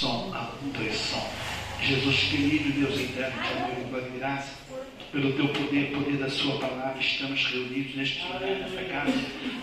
Som, dois, som. Jesus querido, Deus eterno, te amor e graça, pelo teu poder, poder da sua palavra, estamos reunidos neste lugar, nesta casa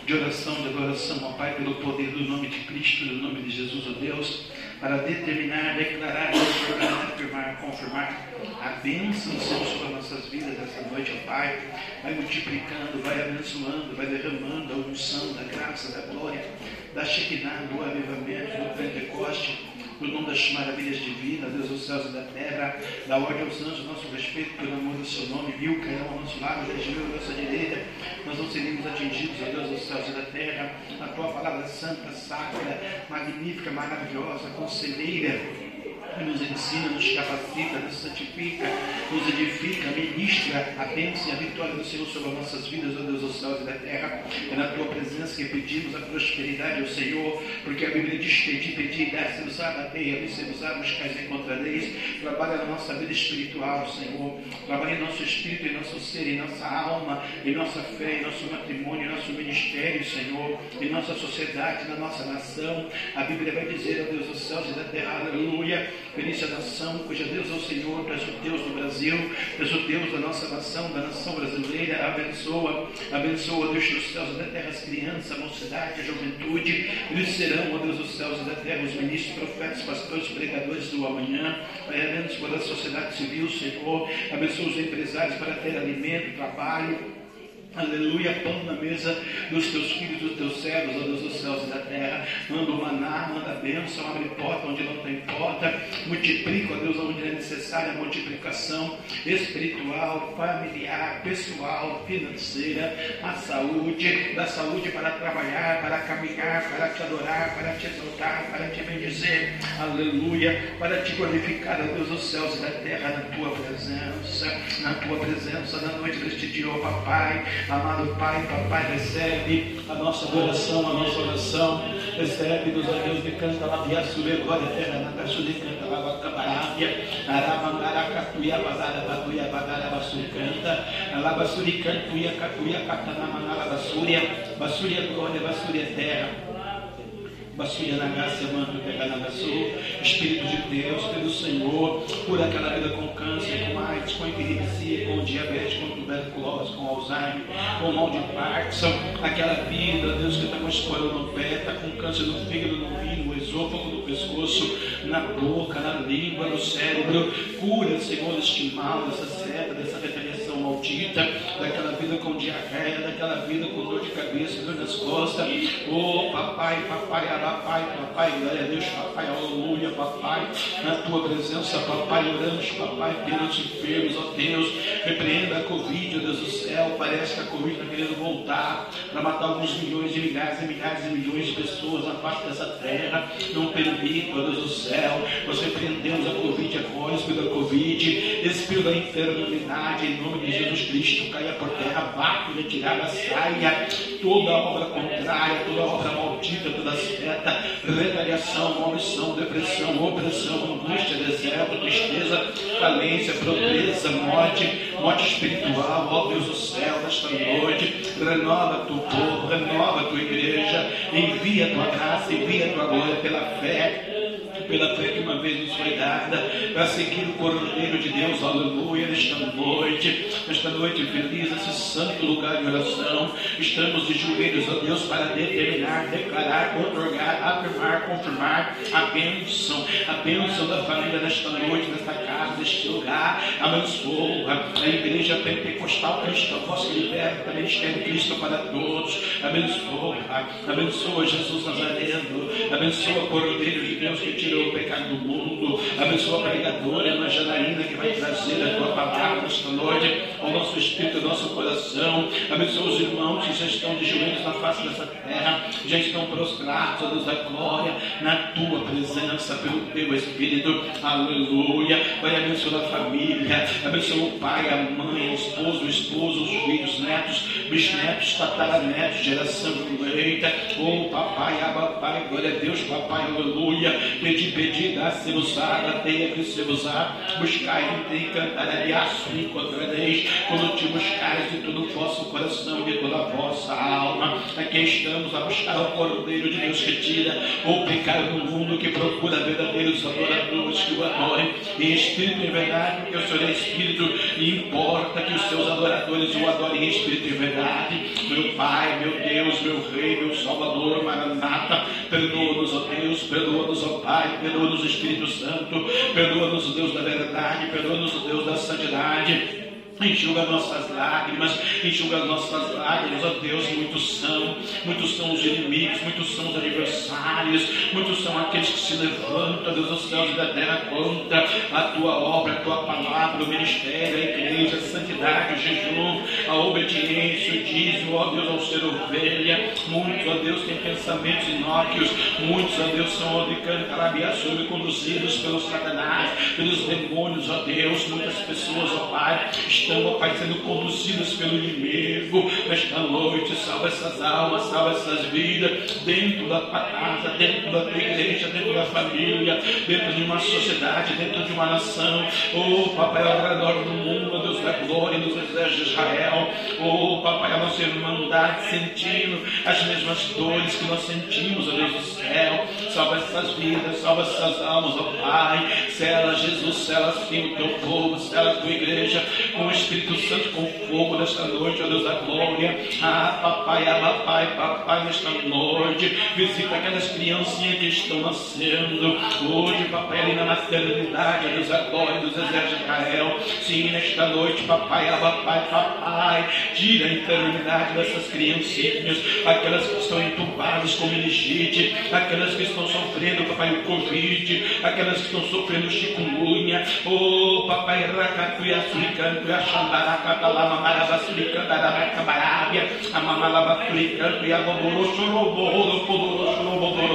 de oração, de adoração, ó Pai, pelo poder do nome de Cristo, do nome de Jesus, ó Deus, para determinar, declarar, declarar, afirmar, confirmar a bênção Senhor sobre as nossas vidas essa noite, ó Pai. Vai multiplicando, vai abençoando, vai derramando a unção da graça, da glória, da Shekinah, do avivamento, do Pentecoste no nome das maravilhas divinas, Deus dos céus e da terra, da ordem aos anjos, nosso respeito pelo amor do seu nome, mil cairão ao nosso lado, dez mil à nossa direita, nós não seremos atingidos, ó Deus dos céus e da terra, a tua palavra santa, sacra, magnífica, maravilhosa, conselheira, nos ensina, nos capacita, nos santifica, nos edifica, ministra a bênção e a vitória do Senhor sobre as nossas vidas, ó Deus dos céus e da terra. É na tua presença que pedimos a prosperidade ao Senhor, porque a Bíblia diz: Pedi, pedi, dá-se-vos a bater, abri-se-vos a buscar e encontrareis. Trabalha na nossa vida espiritual, Senhor. Trabalha em nosso espírito, em nosso ser, em nossa alma, em nossa fé, em nosso matrimônio, em nosso ministério, Senhor, em nossa sociedade, na nossa nação. A Bíblia vai dizer, ó Deus dos céus e da terra, aleluia Feliz a nação cuja Deus é o Senhor, tu és o Deus do Brasil, tu és o Deus da nossa nação, da nação brasileira. Abençoa, abençoa, Deus dos céus e da terra, as crianças, a mocidade, a juventude. Eles serão, ó Deus dos céus e da terra, os ministros, profetas, pastores, pregadores do amanhã. Pai, abençoa a sociedade civil, Senhor. Abençoa os empresários para ter alimento, trabalho. Aleluia, pão na mesa dos teus filhos, dos teus servos, ó Deus dos céus e da terra. Manda o maná, manda a bênção, abre porta onde não tem porta. Multiplica, ó Deus, onde é necessária a multiplicação espiritual, familiar, pessoal, financeira, a saúde, da saúde para trabalhar, para caminhar, para te adorar, para te exaltar, para te bendizer. Aleluia, para te glorificar, ó Deus dos céus e da terra, na tua presença, na tua presença, na noite deste dia, ó Papai. Amado Pai, Papai, recebe a nossa adoração, a nossa oração. Recebe-nos, ó Deus, de canta lá, Biasure, glória eterna, na taxa de canta lá, Cabarábia, Aramangaracatuia, Badara, Batuia, Badara, Bassuricanta, Alabasuricanta, Catuia, Catanamanala, Bassúria, Bassúria, glória, Bassúria, terra. Basurianagácia, Manto, Peganagaçu, Espírito de Deus, pelo Senhor, por aquela vida com câncer, com AIDS, com epilepsia, com diabetes, com tuberculose, com Alzheimer, com mal de Parkinson, aquela vida, Deus, que está com escola no pé, está com câncer no fígado, no rim, no esôfago, no pescoço, na boca, na língua, no cérebro, cura, Senhor, este mal, dessa seta, dessa retaliação maldita, daquela vida com diarreia, daquela vida com dor de cabeça, dor nas costas, oh papai, papai, papai, papai, glória a Deus, papai, aleluia, papai, na tua presença, papai, oramos, papai, pelos enfermos, ó Deus, repreenda a Covid, ó Deus do céu, parece que a Covid está querendo voltar para matar alguns milhões de milhares e milhares e milhões de pessoas na face dessa terra, não permita, ó Deus do céu, nós repreendemos a Covid agora, espírito da Covid, espírito da enfermidade, em nome de Jesus Cristo, caia por terra, bate, retirada, saia, toda obra contrária, toda obra maldita, toda seta, retaliação, maldição, depressão, opressão, angústia, deserto, tristeza, falência, pobreza, morte, morte espiritual, ó Deus do céu, nesta noite, renova tu povo, renova tua igreja, envia tua graça, envia tua glória pela fé pela fé que uma vez nos foi dada, para seguir o Cordeiro de Deus, aleluia, nesta noite, nesta noite feliz, esse santo lugar de oração, estamos de joelhos, ó Deus, para determinar, declarar, otorgar, afirmar, confirmar a bênção, a bênção da família nesta noite, nesta casa, neste lugar, abençoa a igreja pentecostal cristã, vossa liberta, ministério Cristo para todos, abençoa, abençoa Jesus Nazareno, abençoa o Cordeiro de Deus que tirou o pecado do mundo. Abençoa a pregadora, irmã Janaína, que vai trazer a tua palavra esta noite ao nosso espírito, ao nosso coração. Abençoa os irmãos que já estão de joelhos na face dessa terra, já estão prostrados, ó Deus da glória, na tua presença, pelo teu Espírito. Aleluia. Vai abençoar a família, abençoa o pai, a mãe, o esposo, o esposo, os filhos, netos, bisnetos, tataranetos, geração eleita. Oh, papai, aba, pai, glória a Deus, papai, aleluia. Pedir, pedir, dá-se-vos bater, abrir-se-vos-á, buscai e encantarariaço, encontrareis, quando te buscares de todo o vosso coração e de toda a vossa alma. Aqui estamos a buscar o Cordeiro de Deus que tira o pecado do mundo, que procura verdadeiros adoradores que o adorem em espírito e verdade, porque o Senhor é espírito e importa que os seus adoradores o adorem em espírito e verdade. Meu Pai, meu Deus, meu Rei, meu Salvador, Maranata, perdoa-nos, ó Deus, perdoa-nos, ó Pai, perdoa-nos, Espírito Santo, perdoa-nos, Deus da verdade, perdoa-nos, Deus da santidade. Enxuga nossas lágrimas, enxuga nossas lágrimas, ó Deus, muitos são, muitos são os inimigos, muitos são os adversários, muitos são aqueles que se levantam, Deus, dos céus e da terra contra a tua obra, a tua palavra, o ministério, a igreja, a santidade, o jejum, a obediência, o dízimo, ó Deus, ao ser ovelha. Muitos, ó Deus, têm pensamentos inócuos, muitos, ó Deus, são cantarabiaçume conduzidos pelos satanás, pelos demônios, ó Deus, muitas pessoas, ó Pai, estão, ó Pai, sendo conduzidas pelo inimigo. Nesta noite, salva essas almas, salva essas vidas, dentro da casa, dentro da tua igreja, dentro da família, dentro de uma sociedade, dentro de uma nação. Oh, Papai, ao redor do mundo, ó Deus da glória, nos exércitos de Israel. Oh, Papai, a nossa irmandade sentindo as mesmas dores que nós sentimos, ó Deus do céu. Salva essas vidas, salva essas almas, ó Pai. Sela, Jesus, sela assim o teu povo, sela a tua igreja com Espírito Santo, com fogo nesta noite, ó Deus da glória. Ah, papai, ah, papai, papai, nesta noite, visita aquelas criancinhas que estão nascendo. Hoje, papai, ali na maternidade, ó Deus da glória dos exércitos de Israel. Sim, nesta noite, papai, ah, papai, papai, tira a enfermidade dessas criancinhas, aquelas que estão entubadas com meningite, aquelas que estão sofrendo, papai, o Covid, aquelas que estão sofrendo chikungunya. Oh, papai, racatuia, suricando,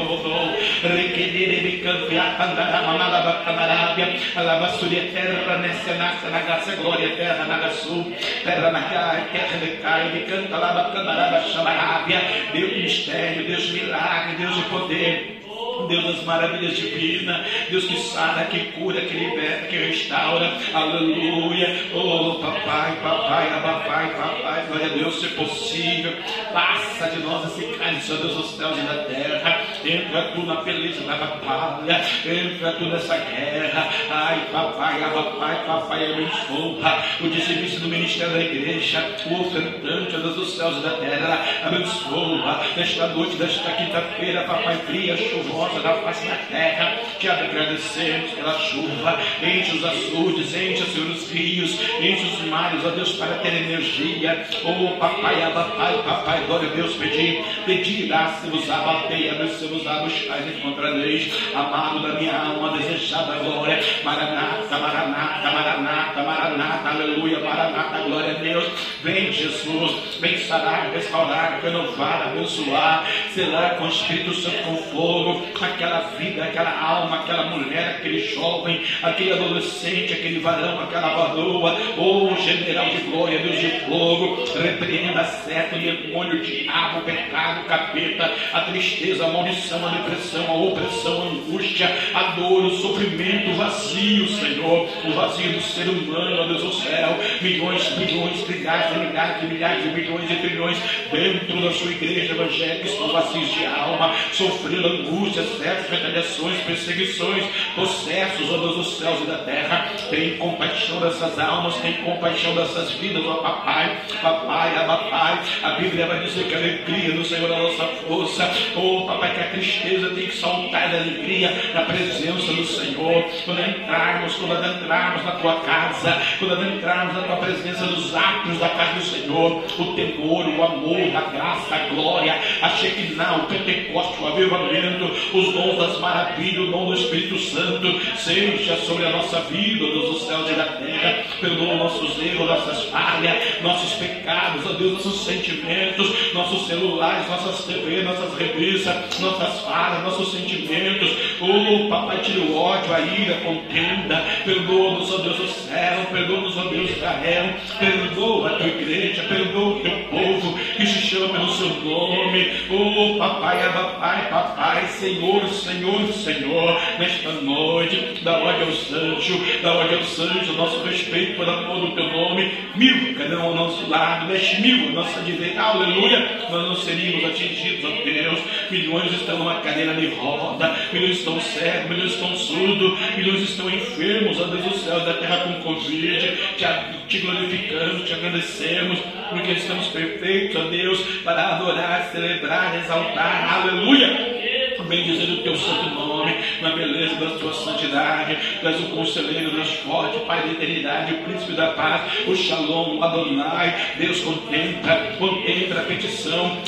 Bodoro, Requerebicanto, Yapandara, Mamalaba, Cabarábia, Alabassuria, Terra, Nessa, Nagaça, Glória, Terra, Nagaçu, Terra, Nagai, Terra, Decai, Canta, Labacabaraba, Xamarábia, Deus mistério, Deus milagre, Deus de poder. Deus das maravilhas divinas, Deus que sara, que cura, que liberta, que restaura, aleluia. Oh, papai, papai, papai, papai, glória a Deus, se possível, passa de nós esse cálice, ó Deus dos céus e da terra. Entra tu na peleja da batalha, entra tu nessa guerra. Ai, papai, papai, papai, abençoa o dizimista do ministério da igreja, o ofertante, ó Deus dos céus e da terra, abençoa nesta noite, desta quinta-feira, papai, fria, chuvosa da face da terra, te agradecemos pela chuva, enche os açudes, enche, Senhor, os rios, enche os mares, ó Deus, para ter energia. Oh, papai, papai, papai, glória a Deus, pedi, pedi, se-vos abatei, abençoe-vos e encontrareis, amado da minha alma, desejada glória, maranata, maranata, maranata, maranata, aleluia, maranata, glória a Deus, vem Jesus, vem sarar, restaurar, renovar, abençoar, selar com o Espírito Santo, com fogo, aquela vida, aquela alma, aquela mulher, aquele jovem, aquele adolescente, aquele varão, aquela varoa, oh general de glória, Deus de fogo, repreenda, seta, o demônio, diabo, pecado, capeta, a tristeza, a maldição, a depressão, a opressão, a angústia, a dor, o sofrimento, o vazio, Senhor, o vazio do ser humano, ó Deus do céu, milhões, milhões, trilhares, milhares, milhares de milhões e trilhões dentro da sua igreja evangélica estão vazios de alma, sofrendo angústia, certos, retaliações, perseguições, processos, ó Deus dos céus e da terra. Tem compaixão dessas almas, tem compaixão dessas vidas, ó papai, papai, a papai. A Bíblia vai dizer que a alegria do Senhor é a nossa força. Oh, papai, que a tristeza tem que saltar da alegria na presença do Senhor. Quando entrarmos, quando adentrarmos na tua casa, quando adentrarmos na tua presença dos atos da casa do Senhor, o temor, o amor, a graça, a glória, a Shekinah, o Pentecoste, o avivamento, os dons das maravilhas, o dom do Espírito Santo, seja sobre a nossa vida, Deus do céu e da terra, perdoa nossos erros, nossas falhas, nossos pecados, ó Deus, nossos sentimentos, nossos celulares, nossas TV, nossas revistas, nossas falhas, nossos sentimentos, oh papai, tira o ódio, a ira, a contenda, perdoa-nos, ó Deus do céu, perdoa-nos, ó Deus de Israel, perdoa a tua igreja, perdoa o teu povo que se chama pelo seu nome, oh papai, papai, papai, Senhor, Senhor, Senhor, nesta noite. Dá ordem aos anjos, dá ordem aos anjos, nosso respeito por amor do teu nome. Mil cada um ao nosso lado, dez mil à nossa direita, aleluia. Nós não seríamos atingidos, ó Deus. Milhões estão numa cadeira de roda, milhões estão cegos, milhões estão surdos, milhões estão enfermos, ó Deus do céu da terra com Covid. Te, te glorificamos, te agradecemos, porque estamos perfeitos, ó Deus, para adorar, celebrar, exaltar, aleluia bendizer o teu santo nome, na beleza da tua santidade. Tu és o conselheiro, Deus forte, Pai da eternidade, o príncipe da paz, o Shalom, Adonai. Deus contempla, contempla a petição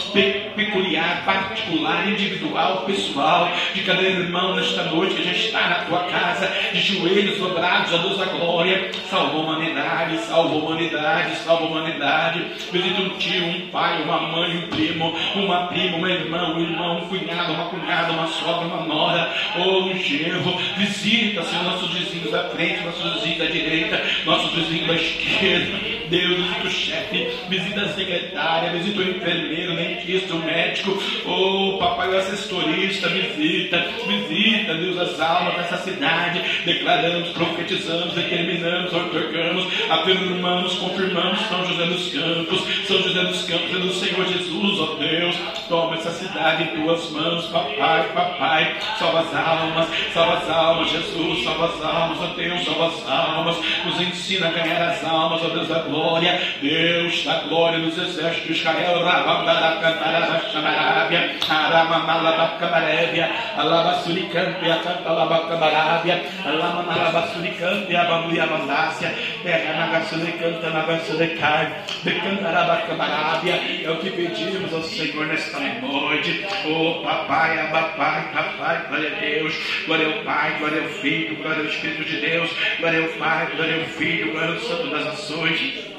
peculiar, particular, individual, pessoal de cada irmão nesta noite que já está na tua casa, de joelhos dobrados, a Deus da glória. Salva a humanidade, salva a humanidade, salva a humanidade. Visita um tio, um pai, uma mãe, um primo, uma prima, uma irmã, um irmão, um cunhado, uma cunhada uma sogra, uma nora ou um genro. Visita, Senhor, nossos vizinhos da frente, nossos vizinhos da direita, nossos vizinhos da esquerda. Deus, visita o chefe, visita a secretária, visita o enfermeiro, dentista, o médico, o papai, o assessorista, visita, visita, Deus, as almas dessa cidade. Declaramos, profetizamos, determinamos, otorgamos, afirmamos, confirmamos São José dos Campos, São José dos Campos é do Senhor Jesus, ó Deus. Toma essa cidade em tuas mãos, papai papai, salva as almas, salva as almas, Jesus, salva as almas, ó Deus, salva as almas, nos ensina a ganhar as almas, ó Deus da glória, Deus da glória nos exércitos de Israel, Rabambalacantarabaxamarábia, Aramamalabacamarébia, Alabasuricâmpia, Cantalabacamarabia, Alamamalabasuricâmpia, Abamuiamandácia, Terranagasuricanta, Nagasuricai, Decantarabacamarabia, é o que pedimos ao Senhor nesta noite, ô papai, abapai, Pai, Papai, glória a Deus, glória ao Pai, glória ao Filho, glória ao Espírito de Deus, glória ao Pai, glória ao Filho, glória ao Santo das Nações.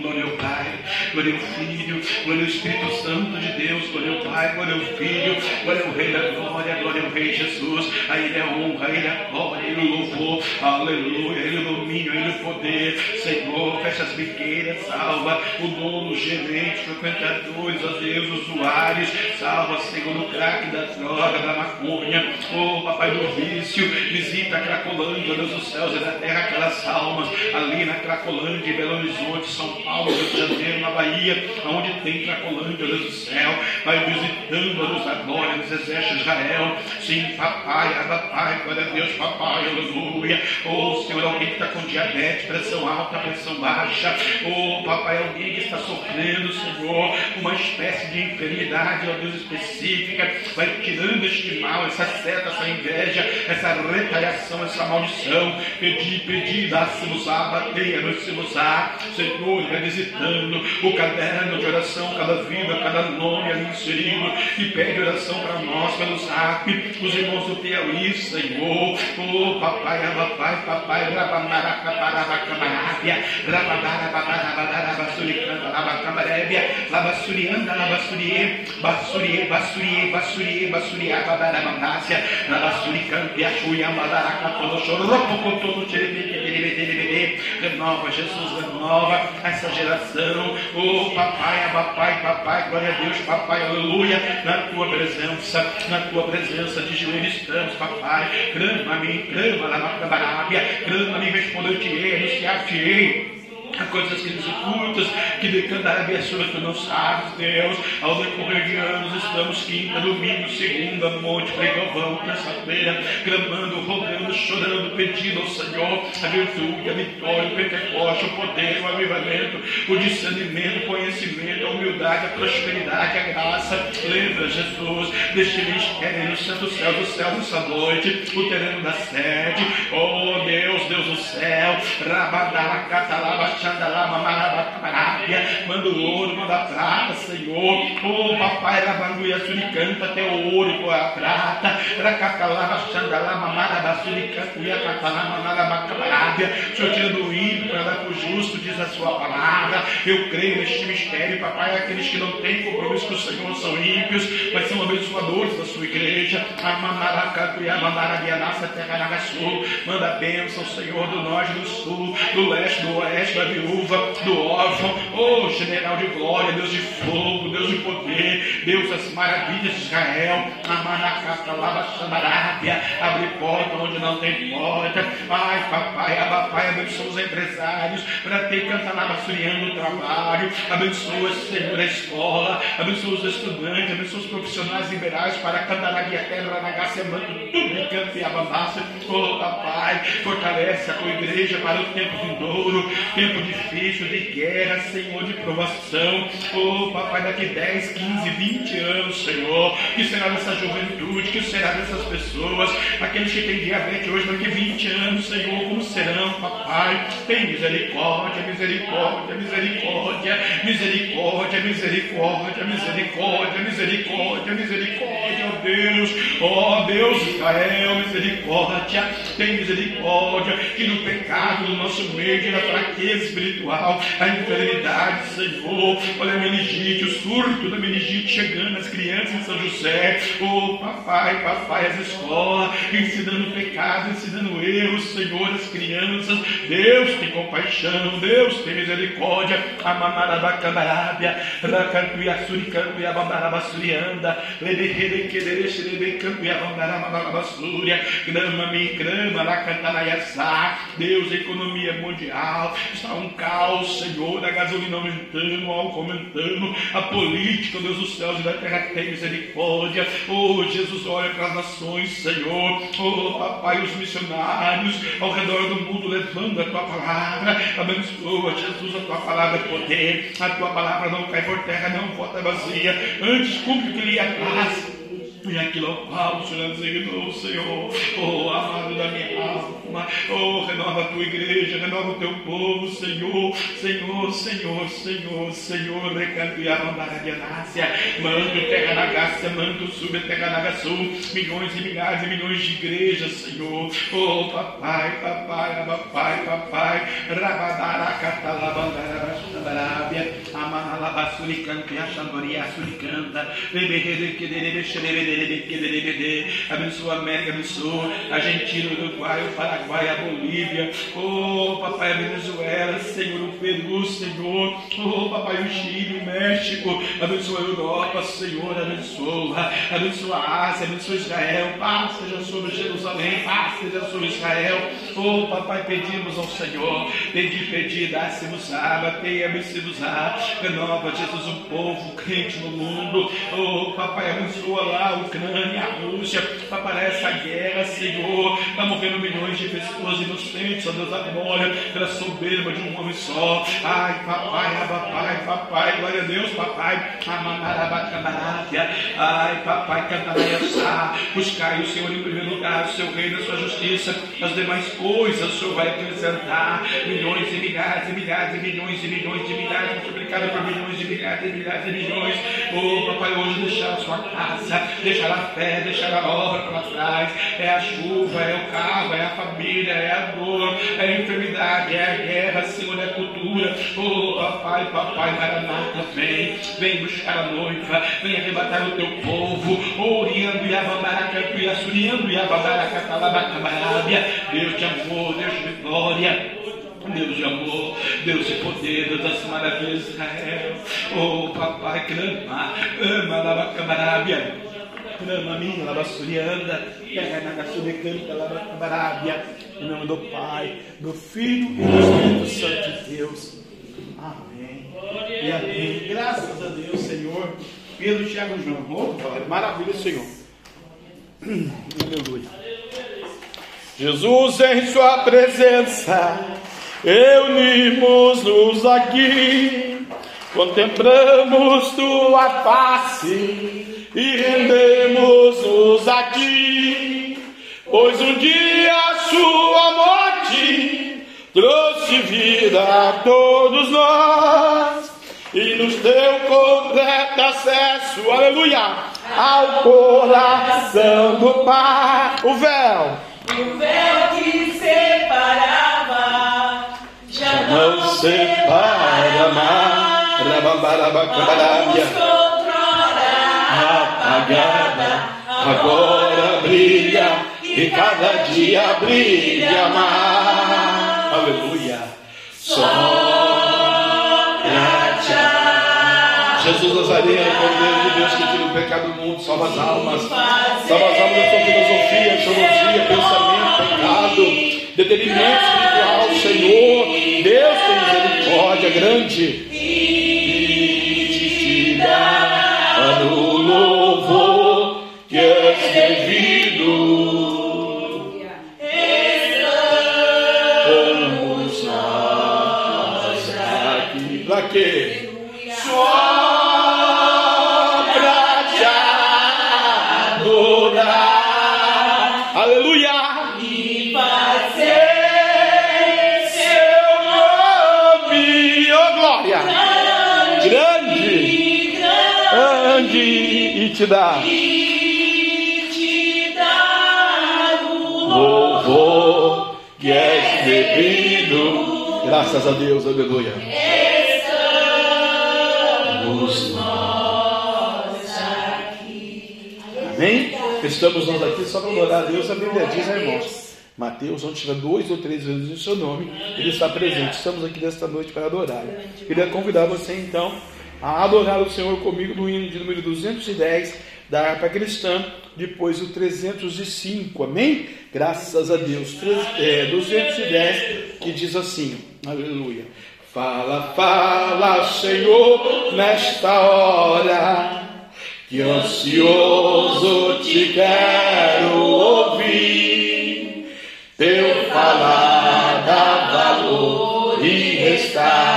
Glória ao Pai, glória ao Filho, glória ao Espírito Santo de Deus, glória ao Pai, glória ao Filho, glória ao Rei da Glória, glória ao Rei Jesus. A Ele é a honra, a Ele é a glória, a Ele o louvor, aleluia, a Ele o domínio, a Ele o poder. Senhor, fecha as biqueiras, salva o dono, gerente, frequentadores, ó Deus, usuários, salva, Senhor, o craque da droga, da maconha, oh Papai do vício, visita a Cracolândia, Deus dos céus e da terra, aquelas almas ali na Cracolândia, Belo Horizonte, São Paulo, Rio de Janeiro, na Bahia, onde tem Cracolândia, Deus do céu, vai visitando a luz da glória dos exércitos de Israel. Sim, papai, aba, pai, glória a Deus, papai, aleluia. Oh, Senhor, alguém que está com diabetes, pressão alta, pressão baixa. Oh, papai, alguém que está sofrendo, Senhor, uma espécie de enfermidade, ó Deus, específica. Vai tirando este mal, essa seta, essa inveja, essa retaliação, essa maldição. Pedi, pedi, dá-se-nos a, bateia-nos-se-nos a. Senhor, visitando o caderno de oração, cada vida, cada nome ali inserido, e pede oração para nós pelo zap, os irmãos do Piauí, Senhor, oh papai, papai, papai, rabamaracaparabacamarábia, rababarababarabarabasuricanta, labacamarébia, labasurianda, labasurie, basurie, basurie, basurie, basurie, babaramandácia, labasuricante, achuiambadaracatolochoropocotono, terebete, renova, Jesus, renova essa geração, oh papai, papai, papai, glória a Deus, papai, aleluia, na tua presença, na tua presença de joelhos estamos, papai, clama a mim, clama na Macabarábia, clama a mim, respondeu-te-ei, anunciar-te-ei Há coisas que nos ocultas, que decantará a sua tu não sabes, Deus. Ao decorrer de anos, estamos quinta, domingo, segunda, monte, pregão, terça-feira, clamando, rogando, chorando, pedindo ao Senhor a virtude, a vitória, o pentecoste, o poder, o avivamento, o discernimento, o conhecimento, a humildade, a prosperidade, a graça. Lembra, Jesus, deste mistério no santo céu do céu nessa noite, o terreno da sede. Oh Deus, Deus do céu, Rabadá, Catalaba, Manda o ouro, manda a prata, Senhor. Oh, papai, Rabanduia Suricanta, até o ouro com a prata. Racacalava, Xandalama, Marabassuricanta, Iacatalama, Marabacabarábia. Senhor, tira do ímpio para dar para o justo, diz a sua palavra. Eu creio neste mistério, papai. Aqueles que não têm compromisso com o Senhor são ímpios, mas são abençoadores da sua igreja. Manda a bênção, Senhor, do norte, do sul, do leste, do oeste, da viúva, do órfão, oh general de glória, Deus de fogo, Deus de poder, Deus das maravilhas de Israel, Amanacata, Lava, Xandarábia, abre porta onde não tem porta, ai papai, papai, abençoa os empresários, para ter cantalaba suriando o trabalho, abençoa, Senhor, a escola, abençoa os estudantes, abençoa os profissionais liberais para cantar a terra, na gacia, tudo em canto e abandassa, oh papai, fortalece a tua igreja para o tempo vindouro, tempo difícil de guerra, Senhor, de provação, oh papai, daqui 10, 15, 20 anos, Senhor, que será dessa juventude, que será dessas pessoas, aqueles que têm diabetes hoje, daqui 20 anos, Senhor, como serão, papai, tem misericórdia, misericórdia, misericórdia, misericórdia, misericórdia, misericórdia, misericórdia, misericórdia, ó Deus, ó Deus Israel, misericórdia, tem misericórdia, que no pecado do nosso meio, na fraqueza espiritual, a enfermidade, Senhor, olha a meningite, o surto da meningite chegando às crianças em São José, oh papai, papai, as escolas, ensinando pecado, ensinando erros, Senhor, as crianças, Deus tem compaixão, Deus tem misericórdia, Amamarabacandarábia, Racantuia Suricantuia Bambarabasurianda, Leberequederexerebecantuia Bambarabasúria, Grama-me, Grama, Lacantanaiaçá, Deus, economia mundial, está um caos, Senhor, a gasolina aumentando, o álcool aumentando, a política, Deus dos céus e da terra tem misericórdia, oh Jesus, olha para as nações, Senhor, oh papai, os missionários ao redor do mundo levando a tua palavra, abençoa, Jesus, a tua palavra é poder, a tua palavra não cai por terra, não volta vazia, antes cumpre o que lhe apraz. E aquilo ao Senhor designou, Senhor, oh amado da minha alma, oh renova a tua igreja, renova o teu povo, Senhor, Senhor, Senhor, Senhor, Senhor, recanto e abandara de anácia, mando terra na Gácia, mando sube terra na sul, milhões e milhares e milhões de igrejas, Senhor, oh papai, papai, papai, papai, rabadara catalabandara, bastarábia, amanalabasuricanto e achandoria, suricanta, beberede que deve abençoa a América, abençoa a Argentina, o Uruguai, o Paraguai, a Bolívia, oh papai, a Venezuela, Senhor, o Peru, Senhor, oh papai, o Chile, o México, abençoa a Europa, Senhor, abençoa, abençoa a Ásia, abençoa Israel, paz seja sobre Jerusalém, paz seja sobre Israel, oh papai, pedimos ao Senhor, pedi, pedi, dá-se-nos a, batei, abençoe-nos a, renova, Jesus, o povo crente no mundo, oh papai, abençoa lá Ucrânia, a Rússia, aparece a guerra, Senhor, está morrendo milhões de pessoas inocentes, ó Deus, agora, pela soberba de um homem só. Ai, papai, papai, papai, glória a Deus, papai, amanarabacandarábia, ai, papai, cantaraiaçá, buscai o Senhor em primeiro lugar, o seu reino, a sua justiça, as demais coisas o Senhor vai acrescentar, milhões e milhares e milhares e milhões e milhões de milhares, multiplicado por milhões e milhares e milhares e milhões, oh, papai, hoje deixar a sua casa, deixar a fé, deixar a obra para trás. É a chuva, é o carro, é a família, é a dor, é a enfermidade, é a guerra, Senhor, é a cultura. Oh, papai, papai, Maranata, vem, vem buscar a noiva, vem arrebatar o teu povo. Oriando e abambaracanto e assuriando e abambaracatalabacamarábia. Deus de amor, Deus de glória. Deus de amor, Deus de poder, Deus das maravilhas de Israel. Oh, papai, clama, ama, lava, camarábia. Clamamim, Labassurianda, Canta, Labarábia, em nome do Pai, do Filho e do Espírito Santo de Deus. Amém. E amém. Graças a Deus, Senhor. Pedro, Tiago João. Oh, maravilha, Senhor. Aleluia. Jesus em Sua presença, reunimos-nos aqui, contemplamos Tua face e rendemos-nos a ti, pois um dia a sua morte trouxe vida a todos nós e nos deu completo acesso, aleluia, ao coração do Pai. O véu, o véu que separava, já não separa mais. Apagada, agora brilha e cada dia brilha mais. Aleluia. Só Jesus Nazareno, Cordeiro de Deus que tira o pecado do mundo, salva as almas, salva as almas da sua filosofia, teologia, pensamento, pecado, detenimento espiritual, Senhor, Deus tem misericórdia grande. Te dá te dar o louvor que és devido. Graças a Deus, aleluia. Estamos nós aqui. Amém? Estamos nós aqui só para adorar a Deus. A Bíblia diz, né, irmãos? Mateus, onde tiver dois ou três vezes o seu nome, Ele está presente. Estamos aqui nesta noite para adorar. Queria convidar você então a adorar o Senhor comigo no hino de número 210 da harpa cristã, depois o 305. Amém? Graças a Deus. Tre- é, 210 que diz assim: Aleluia. Fala, fala, Senhor, nesta hora que ansioso te quero ouvir. Teu falar dá valor e restaura,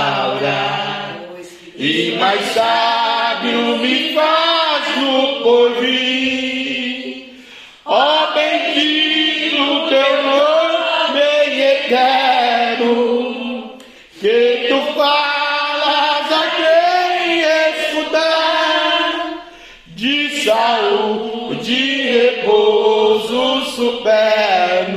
mais sábio me faz no porvir. Ó bendito teu nome eterno, que tu falas a quem escutar de saúde e repouso superno,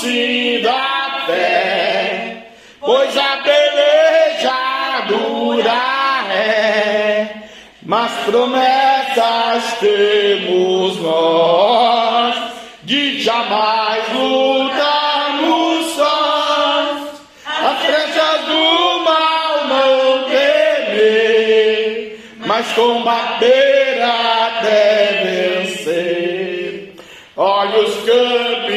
fosse da fé, pois a peleja dura é, mas promessas temos nós de jamais lutarmos só. as flechas do mal não temer, mas combater até vencer. Olha os campos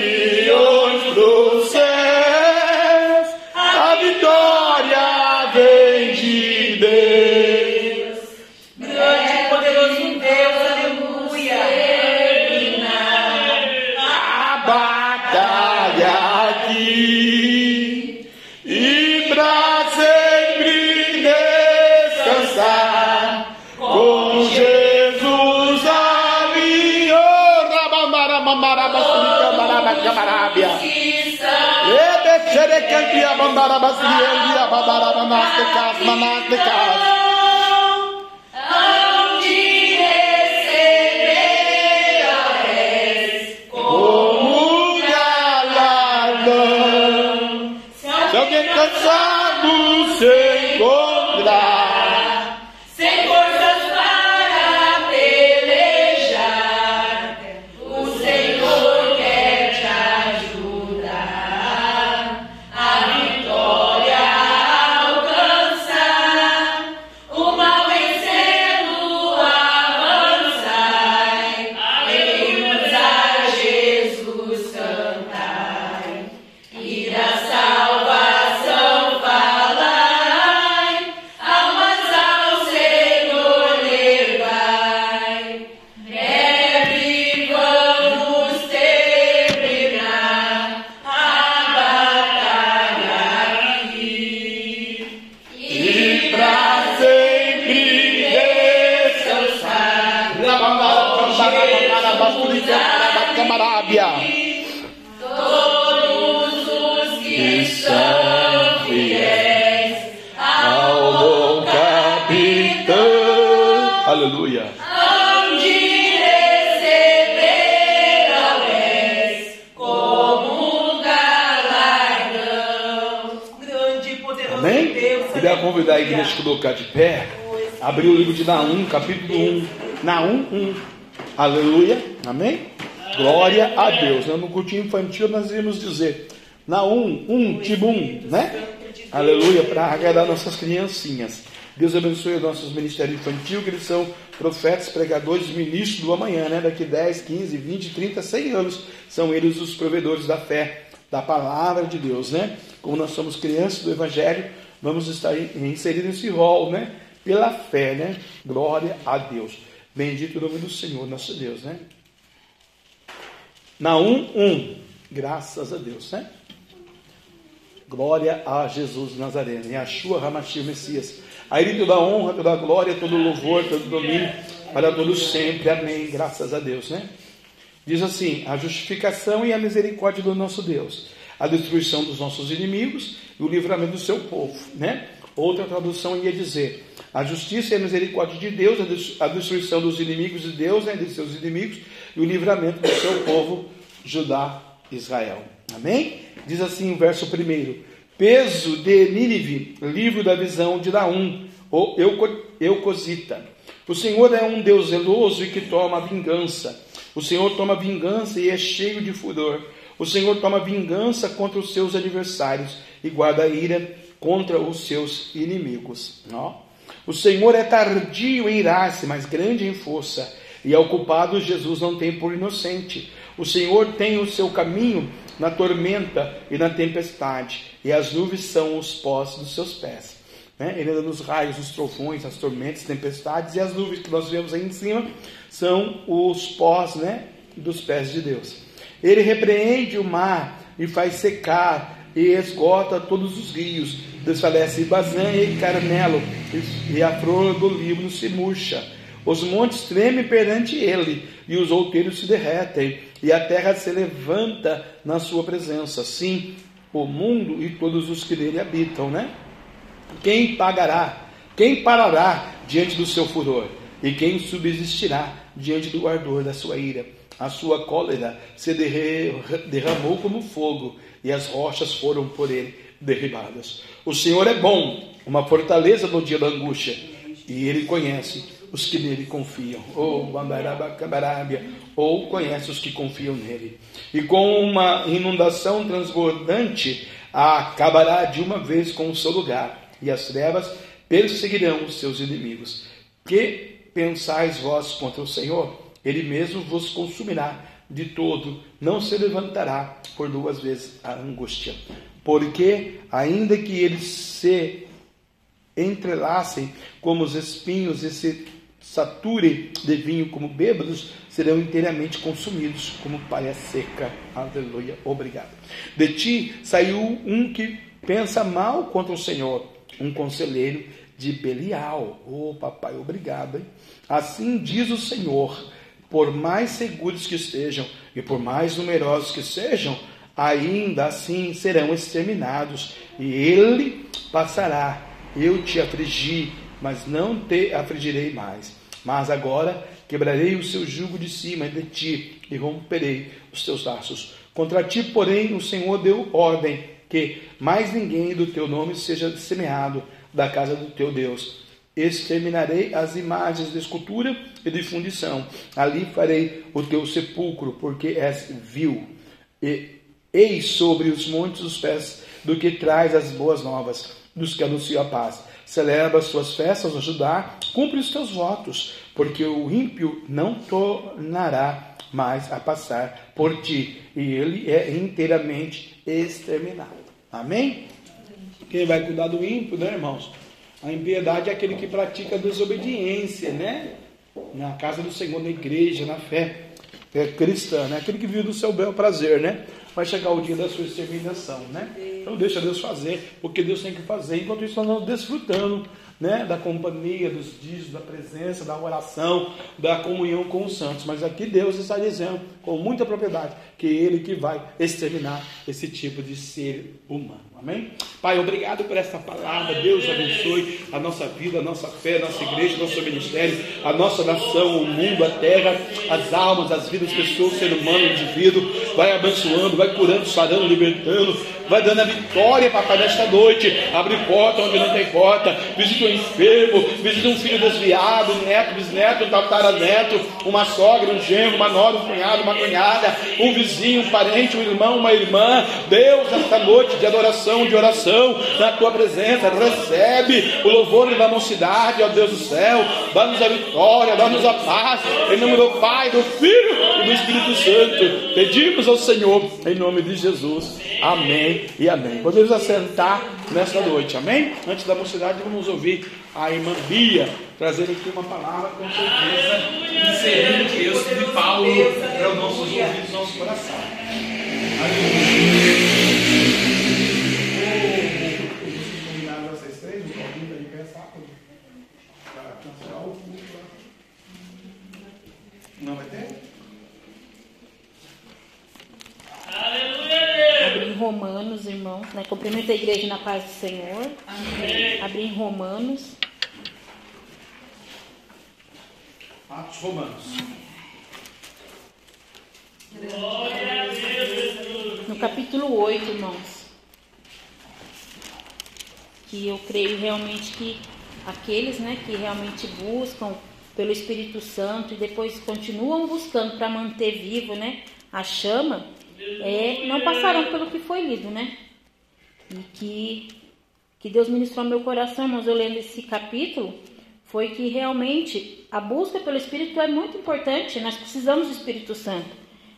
Can't be a bandara, but see, and. 1. Naum 1. Aleluia. Amém? Glória a Deus. No cultinho infantil nós íamos dizer Naum 1, Tibum, né? Aleluia, para agradar nossas criancinhas. Deus abençoe os nossos ministérios infantil, que eles são profetas, pregadores, ministros do amanhã, né? Daqui 10, 15, 20, 30, 100 anos são eles os provedores da fé, da palavra de Deus, né? Como nós somos crianças do Evangelho, vamos estar inseridos nesse rol, né? Pela fé, né? Glória a Deus. Bendito o nome do Senhor, nosso Deus, né? Naum 1. Graças a Deus, né? Glória a Jesus Nazareno. Yahshua Hamashia, o Messias. A ele toda a honra, toda a glória, todo louvor, todo domínio, para todos sempre. Amém. Graças a Deus, né? Diz assim: a justificação e a misericórdia do nosso Deus, a destruição dos nossos inimigos e o livramento do seu povo, né? Outra tradução ia dizer: a justiça e a misericórdia de Deus, a des- a destruição dos inimigos de Deus, né, de seus inimigos, e o livramento do seu povo, Judá, Israel. Amém? Diz assim o verso primeiro: peso de Nínive, livro da visão de Naum, o Euco- Eucosita. O Senhor é um Deus zeloso e que toma vingança. O Senhor toma vingança e é cheio de furor. O Senhor toma vingança contra os seus adversários e guarda a ira contra os seus inimigos. Ó. O Senhor é tardio em irar-se, mas grande em força. E ao culpado Jesus não tem por inocente. O Senhor tem o seu caminho na tormenta e na tempestade, e as nuvens são os pós dos seus pés. Né? Ele anda nos raios, nos trovões, as tormentas, tempestades, e as nuvens que nós vemos aí em cima são os pós né, dos pés de Deus. Ele repreende o mar e faz secar e esgota todos os rios, desfalece Bazã e Carmelo, e a flor do Líbano se murcha. Os montes tremem perante ele, e os outeiros se derretem, e a terra se levanta na sua presença. Sim, o mundo e todos os que nele habitam, né? Quem pagará? Quem parará diante do seu furor? E quem subsistirá diante do ardor da sua ira? A sua cólera se derramou como fogo, e as rochas foram por ele derribadas. O Senhor é bom, uma fortaleza no dia da angústia, e ele conhece os que nele confiam, ou Bambarabacabarábia, ou conhece os que confiam nele. E com uma inundação transbordante, acabará de uma vez com o seu lugar, e as trevas perseguirão os seus inimigos. Que pensais vós contra o Senhor? Ele mesmo vos consumirá de todo, não se levantará por duas vezes a angústia. Porque, ainda que eles se entrelacem como os espinhos e se saturem de vinho como bêbados, serão inteiramente consumidos como palha seca. Aleluia. Obrigado. De ti saiu um que pensa mal contra o Senhor, um conselheiro de Belial. Oh, papai, obrigado. Hein? Assim diz o Senhor: por mais seguros que estejam e por mais numerosos que sejam, ainda assim serão exterminados, e ele passará. Eu te afligi, mas não te afligirei mais. Mas agora quebrarei o seu jugo de cima de ti e romperei os teus laços. Contra ti, porém, o Senhor deu ordem que mais ninguém do teu nome seja semeado da casa do teu Deus. Exterminarei as imagens de escultura e de fundição. Ali farei o teu sepulcro, porque és vil. E eis sobre os montes os pés do que traz as boas novas, dos que anunciam a paz. Celebra as tuas festas a Judá, cumpre os teus votos, porque o ímpio não tornará mais a passar por ti, e ele é inteiramente exterminado. Amém? Quem vai cuidar do ímpio, né, irmãos? A impiedade é aquele que pratica desobediência, né? Na casa do Senhor, na igreja, na fé é cristã, né? Aquele que vive do seu bel prazer, né? Vai chegar o dia da sua exterminação, né? Então deixa Deus fazer o que Deus tem que fazer. Enquanto isso, nós estamos desfrutando né, da companhia, dos dias, da presença, da oração, da comunhão com os santos. Mas aqui Deus está dizendo, com muita propriedade, que Ele que vai exterminar esse tipo de ser humano. Amém? Pai, obrigado por essa palavra. Deus abençoe a nossa vida, a nossa fé, a nossa igreja, nosso ministério, a nossa nação, o mundo, a terra, as almas, as vidas, pessoas, ser humano, indivíduo. Vai abençoando, vai curando, sarando, libertando, vai dando a vitória, papai, nesta noite. Abre porta onde não tem porta, visita um enfermo, visita um filho desviado, um neto, bisneto, um tataraneto, uma sogra, um genro, uma nora, um cunhado, uma cunhada, um vizinho, um parente, um irmão, uma irmã. Deus, esta noite de adoração, de oração, na tua presença, recebe o louvor da mocidade, ó Deus do céu, dá-nos a vitória, dá-nos a paz, em nome do Pai, do Filho e do Espírito Santo. Pedimos ao Senhor, em nome de Jesus. Amém e amém. Podemos assentar nesta noite, amém? Antes da mocidade, vamos ouvir a irmã Bia trazer aqui uma palavra com certeza inserindo o texto de Paulo para os nossos ouvidos, nosso coração. Aleluia. Não vai ter? Abrir em Romanos, irmãos, né? Cumprimento a igreja na paz do Senhor. Amém. Abrir em Romanos. Atos Romanos. No capítulo 8, irmãos. Que eu creio realmente que aqueles né, que realmente buscam pelo Espírito Santo e depois continuam buscando para manter vivo, né, a chama, é, não passarão pelo que foi lido, né? E que, que Deus ministrou meu coração, mas eu lendo esse capítulo, foi que realmente a busca pelo Espírito é muito importante, nós precisamos do Espírito Santo.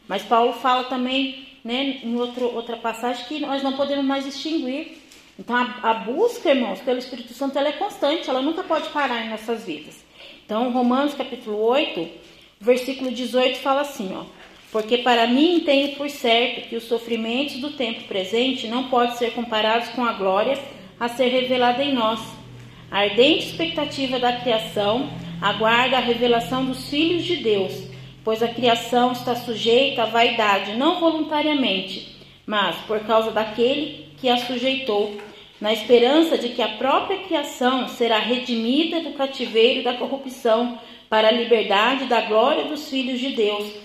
Mas Paulo fala também, né, em outro, outra passagem, que nós não podemos mais extinguir. Então a, a busca, irmãos, pelo Espírito Santo, ela é constante, ela nunca pode parar em nossas vidas. Então, Romanos capítulo 8, versículo 18 fala assim, ó: Porque para mim tenho por certo que os sofrimentos do tempo presente não podem ser comparados com a glória a ser revelada em nós. A ardente expectativa da criação aguarda a revelação dos filhos de Deus, pois a criação está sujeita à vaidade não voluntariamente, mas por causa daquele que a sujeitou na esperança de que a própria criação será redimida do cativeiro da corrupção para a liberdade da glória dos filhos de Deus,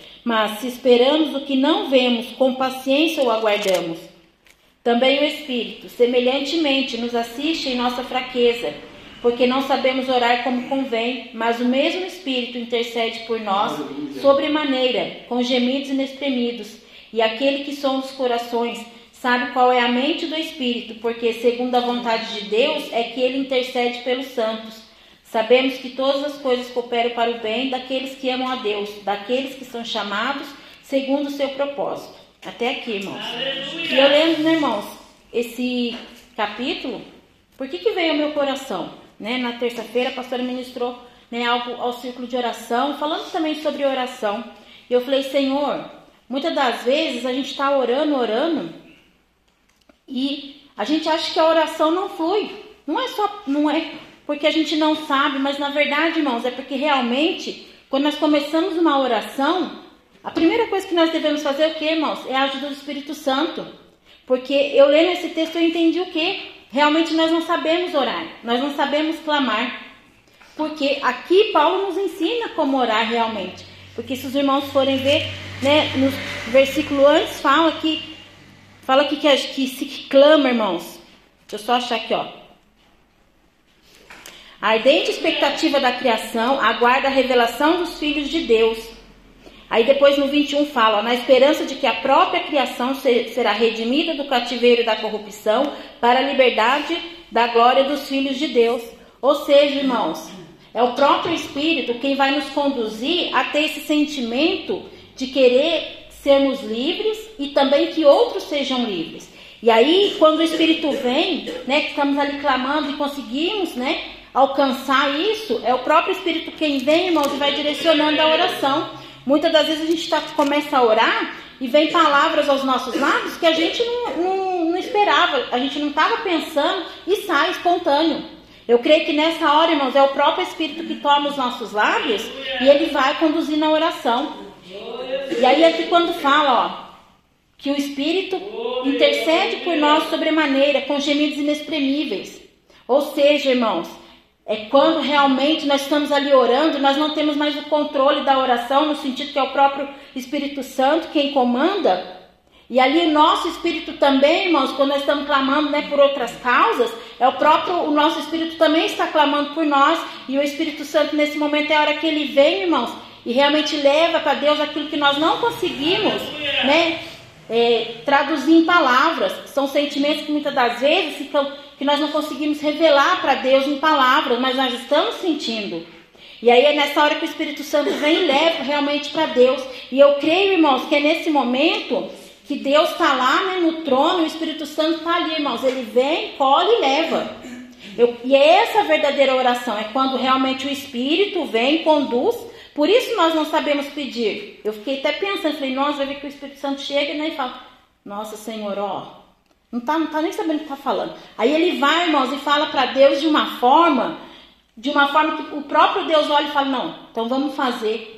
Mas se esperamos o que não vemos, com paciência o aguardamos. Também o Espírito, semelhantemente, nos assiste em nossa fraqueza porque não sabemos orar como convém, mas o mesmo Espírito intercede por nós sobremaneira, com gemidos inexprimidos. E aquele que sonda os corações sabe qual é a mente do Espírito, porque segundo a vontade de Deus é que ele intercede pelos santos. Sabemos que todas as coisas cooperam para o bem daqueles que amam a Deus, daqueles que são chamados segundo o seu propósito. Até aqui, irmãos. E eu lembro, né, irmãos, esse capítulo, por que, que veio ao meu coração? Né? Na terça-feira, a pastora ministrou né, algo ao círculo de oração, falando também sobre oração. E eu falei, Senhor, muitas das vezes a gente está orando, orando, e a gente acha que a oração não flui. Não é só, não é porque a gente não sabe, mas na verdade, irmãos, é porque realmente, quando nós começamos uma oração, a primeira coisa que nós devemos fazer é o que, irmãos? É a ajuda do Espírito Santo. Porque eu lendo esse texto eu entendi o que? Realmente nós não sabemos orar, nós não sabemos clamar. Porque aqui Paulo nos ensina como orar realmente. Porque se os irmãos forem ver, né, no versículo antes fala que fala que, que, que se clama, irmãos. Deixa eu só achar aqui, ó. A ardente expectativa da criação aguarda a revelação dos filhos de Deus. Aí depois no 21 fala, na esperança de que a própria criação será redimida do cativeiro da corrupção para a liberdade da glória dos filhos de Deus. Ou seja, irmãos, é o próprio Espírito quem vai nos conduzir a ter esse sentimento de querer sermos livres e também que outros sejam livres. E aí, quando o Espírito vem, né, que estamos ali clamando e conseguimos, né, alcançar isso, é o próprio Espírito quem vem, irmãos, e vai direcionando a oração. Muitas das vezes a gente tá, começa a orar e vem palavras aos nossos lábios que a gente não, não, não esperava, a gente não estava pensando e sai espontâneo. Eu creio que nessa hora, irmãos, é o próprio Espírito que toma os nossos lábios e ele vai conduzir na oração. E aí aqui quando fala, ó, que o Espírito intercede por nós sobremaneira, com gemidos inexprimíveis. Ou seja, irmãos, é quando realmente nós estamos ali orando, nós não temos mais o controle da oração, no sentido que é o próprio Espírito Santo quem comanda. E ali o nosso espírito também, irmãos, quando nós estamos clamando né, por outras causas, é o próprio, o nosso espírito também está clamando por nós. E o Espírito Santo, nesse momento, é a hora que ele vem, irmãos, e realmente leva para Deus aquilo que nós não conseguimos, né? É, traduzir em palavras. São sentimentos que muitas das vezes ficam que nós não conseguimos revelar para Deus em palavras, mas nós estamos sentindo. E aí é nessa hora que o Espírito Santo vem e leva realmente para Deus. E eu creio, irmãos, que é nesse momento que Deus está lá né, no trono o Espírito Santo está ali, irmãos. Ele vem, colhe e leva. Eu, e é essa a verdadeira oração, é quando realmente o Espírito vem conduz. Por isso nós não sabemos pedir. Eu fiquei até pensando, falei, nossa, vai ver que o Espírito Santo chega né, e fala, nossa Senhor, ó, não está não tá nem sabendo o que está falando. Aí ele vai, irmãos, e fala para Deus de uma forma, de uma forma que o próprio Deus olha e fala: Não, então vamos fazer.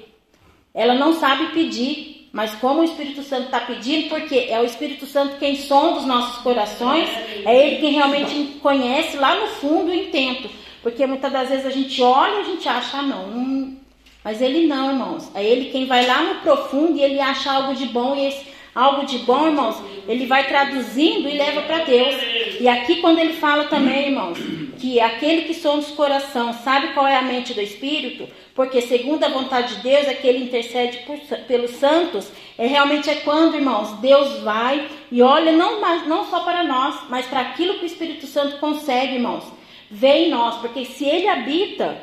Ela não sabe pedir, mas como o Espírito Santo está pedindo, porque é o Espírito Santo quem sonda os nossos corações, é ele quem realmente conhece lá no fundo o intento. Porque muitas das vezes a gente olha e a gente acha, ah, não, não. Mas ele não, irmãos. É ele quem vai lá no profundo e ele acha algo de bom e esse algo de bom, irmãos, ele vai traduzindo e leva para Deus. E aqui quando ele fala também, irmãos, que aquele que somos coração sabe qual é a mente do Espírito, porque segundo a vontade de Deus é que ele intercede por, pelos santos, é realmente é quando, irmãos, Deus vai e olha não, não só para nós, mas para aquilo que o Espírito Santo consegue, irmãos. Vem em nós, porque se ele habita,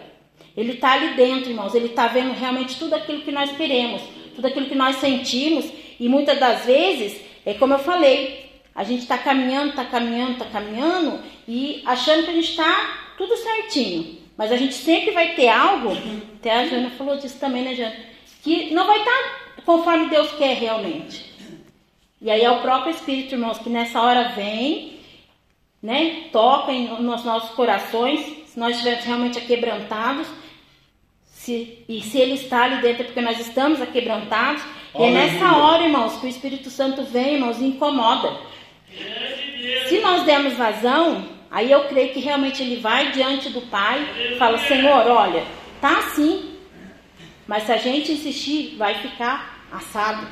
ele está ali dentro, irmãos, ele está vendo realmente tudo aquilo que nós queremos, tudo aquilo que nós sentimos, e muitas das vezes, é como eu falei, a gente está caminhando, está caminhando, está caminhando e achando que a gente está tudo certinho. Mas a gente sempre vai ter algo, até a Jana falou disso também, né, Jana? Que não vai estar tá conforme Deus quer realmente. E aí é o próprio Espírito, irmãos, que nessa hora vem, né, toca em, nos nossos corações, nós estivermos realmente aquebrantados, se, e se Ele está ali dentro é porque nós estamos aquebrantados. E é nessa hora, irmãos, que o Espírito Santo vem, irmãos, e incomoda. Se nós dermos vazão, aí eu creio que realmente Ele vai diante do Pai e fala: Senhor, olha, tá assim, mas se a gente insistir, vai ficar assado.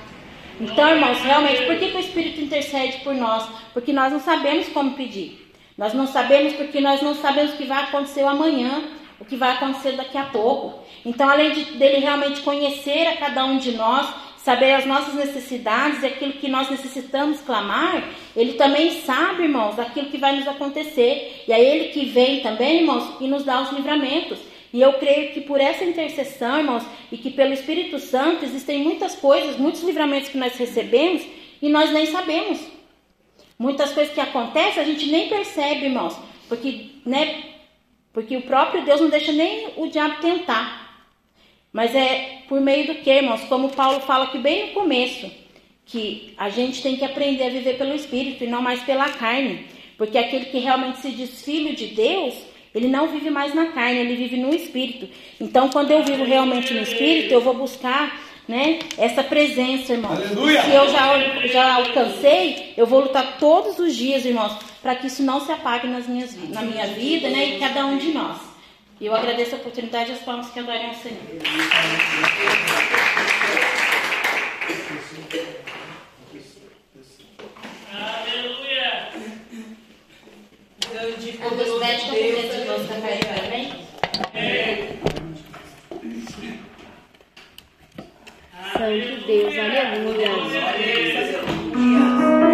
Então, irmãos, realmente, por que, que o Espírito intercede por nós? Porque nós não sabemos como pedir. Nós não sabemos porque nós não sabemos o que vai acontecer amanhã, o que vai acontecer daqui a pouco. Então, além de, dele realmente conhecer a cada um de nós, saber as nossas necessidades e aquilo que nós necessitamos clamar, ele também sabe, irmãos, aquilo que vai nos acontecer. E é ele que vem também, irmãos, e nos dá os livramentos. E eu creio que por essa intercessão, irmãos, e que pelo Espírito Santo existem muitas coisas, muitos livramentos que nós recebemos e nós nem sabemos. Muitas coisas que acontecem a gente nem percebe, irmãos, porque, né, porque o próprio Deus não deixa nem o diabo tentar. Mas é por meio do que, irmãos? Como Paulo fala aqui bem no começo, que a gente tem que aprender a viver pelo Espírito e não mais pela carne. Porque aquele que realmente se diz filho de Deus, ele não vive mais na carne, ele vive no Espírito. Então, quando eu vivo realmente no Espírito, eu vou buscar né? Essa presença, irmãos. Aleluia. Se eu já, já alcancei, eu vou lutar todos os dias, irmãos, para que isso não se apague nas minhas, na minha vida, né? E cada um de nós. E eu agradeço a oportunidade e as palmas que adorem ao Senhor. Aleluia. Grande poderoso Deus, Deus também. Santo Deus, aleluia. Deus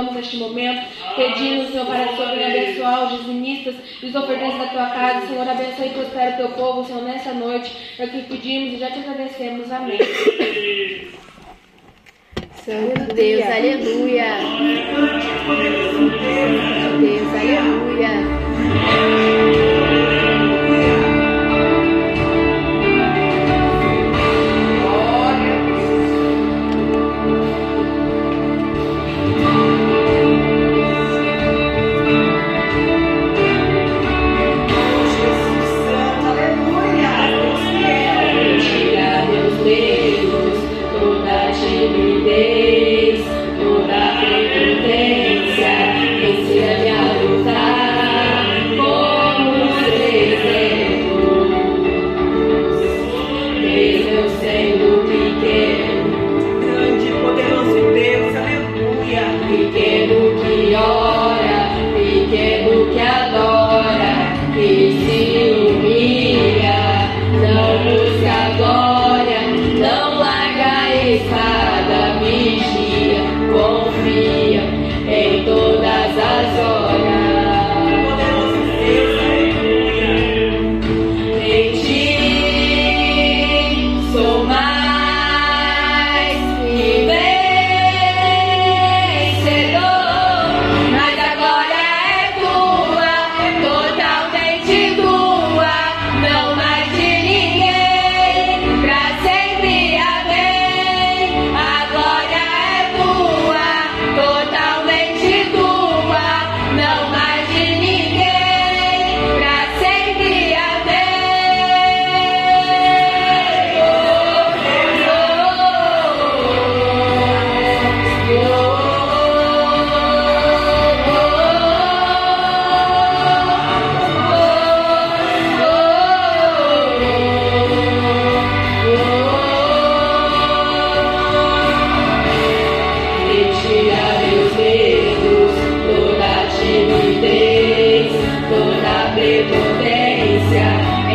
oramos neste momento, pedindo, Senhor, para que o Senhor venha abençoar os dizimistas e os ofertantes da tua casa. Senhor, abençoe e prospere o teu povo, Senhor, nessa noite. É o que pedimos e já te agradecemos. Amém. Santo Deus, aleluia. Santo Deus, aleluia.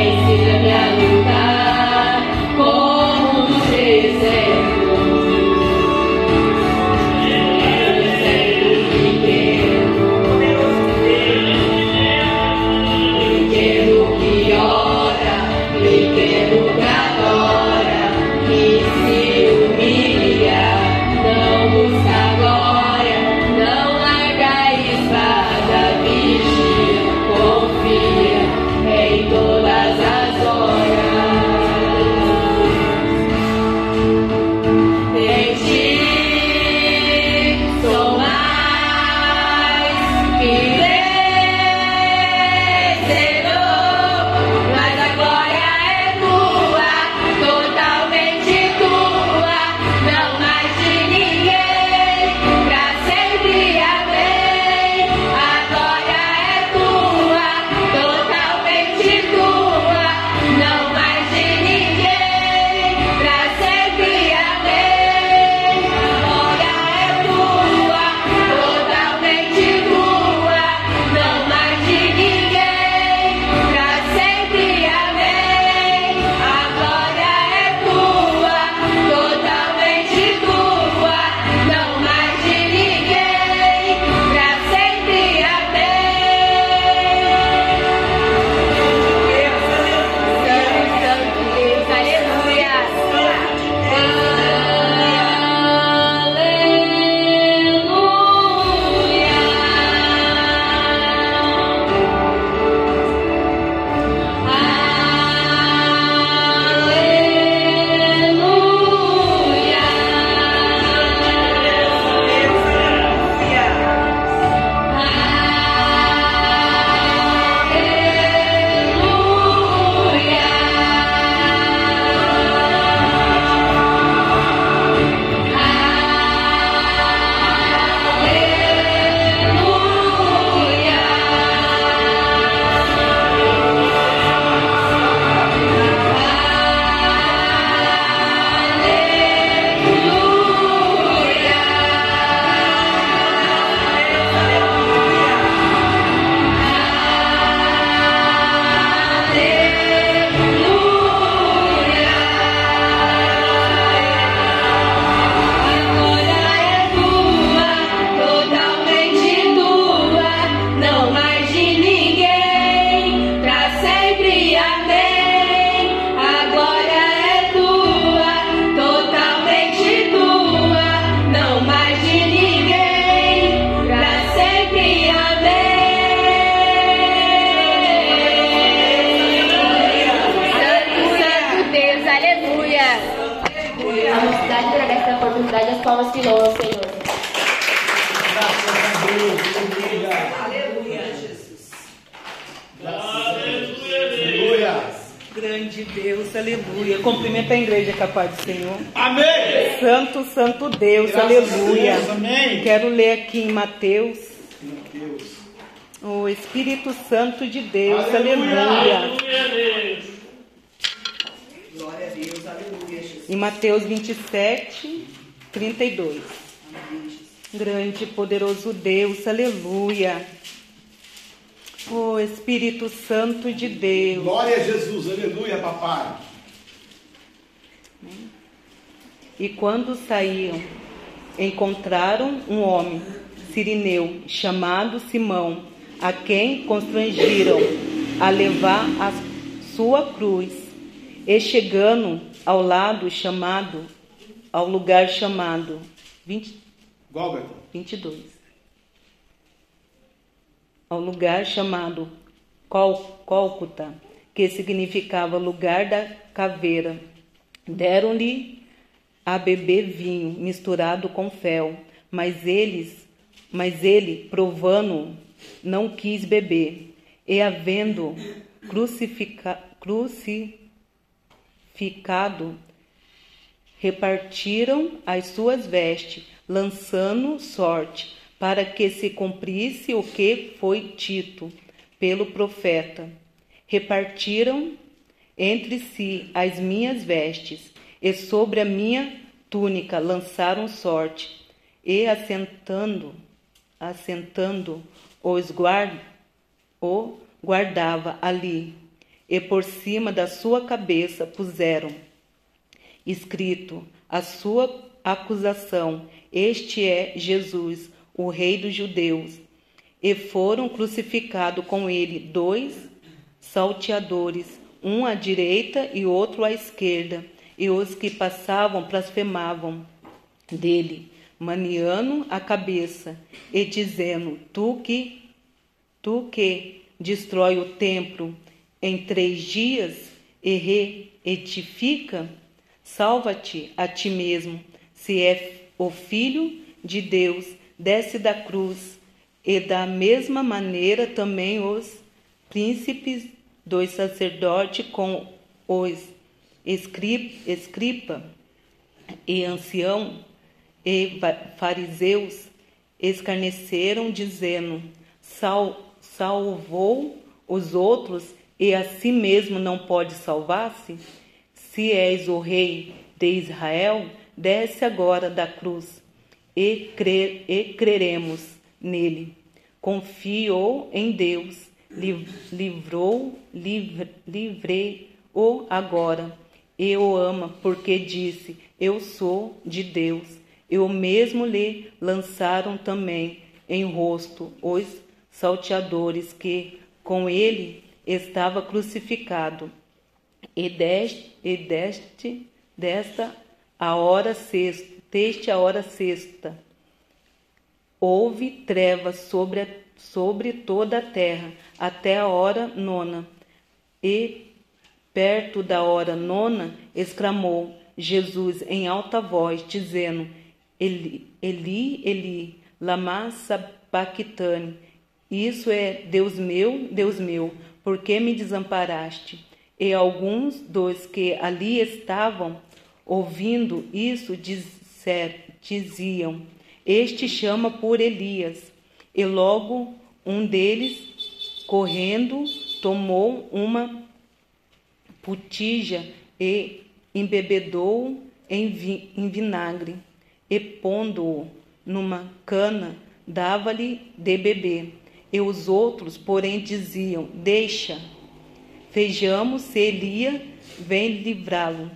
Ensina-me a lutar Deus, aleluia, Jesus. Em Mateus 27, 32. Grande e poderoso Deus, aleluia. O Espírito Santo de Deus. Glória a Jesus, aleluia, papai. E quando saíam, encontraram um homem sirineu chamado Simão, a quem constrangiram a levar a sua cruz. E chegando ao lado chamado, ao lugar chamado 20, Gólgota. 22. Ao lugar chamado Col- Cólcuta, que significava lugar da caveira. Deram-lhe a beber vinho misturado com fel, mas eles, mas ele, provando, não quis beber. E havendo crucifica, crucificado, repartiram as suas vestes, lançando sorte, para que se cumprisse o que foi dito pelo profeta. Repartiram entre si as minhas vestes, e sobre a minha túnica lançaram sorte, e assentando, assentando os guard, o guardava ali. E por cima da sua cabeça puseram escrito a sua acusação: Este é Jesus, o Rei dos Judeus. E foram crucificados com ele dois salteadores, um à direita e outro à esquerda. E os que passavam blasfemavam dele, maniando a cabeça e dizendo: Tu que tu que destrói o templo em três dias e reedifica, salva-te a ti mesmo, se é o filho de Deus, desce da cruz. E da mesma maneira também os príncipes dos sacerdotes com os escri- escriba e ancião e fariseus escarneceram, dizendo: Sal, salvou os outros e a si mesmo não pode salvar-se? Se és o rei de Israel, desce agora da cruz e, cre- e creremos nele. Confiou em Deus, li- livrou, livre, livrei-o agora. E o ama, porque disse: Eu sou de Deus. E o mesmo lhe lançaram também em rosto os salteadores que com ele estava crucificado. E deste, e deste desta a hora sexta, deste a hora sexta, houve trevas sobre, sobre toda a terra, até a hora nona. E perto da hora nona, exclamou Jesus em alta voz, dizendo: Eli, Eli, Eli, lama sabachthani. Isso é Deus meu, Deus meu, por que me desamparaste? E alguns dos que ali estavam, ouvindo isso, diziam: Este chama por Elias. E logo um deles, correndo, tomou uma putija e embebedou em, vi, em vinagre, e pondo-o numa cana, dava-lhe de beber. E os outros, porém, diziam: Deixa, vejamos se Elia vem livrá-lo.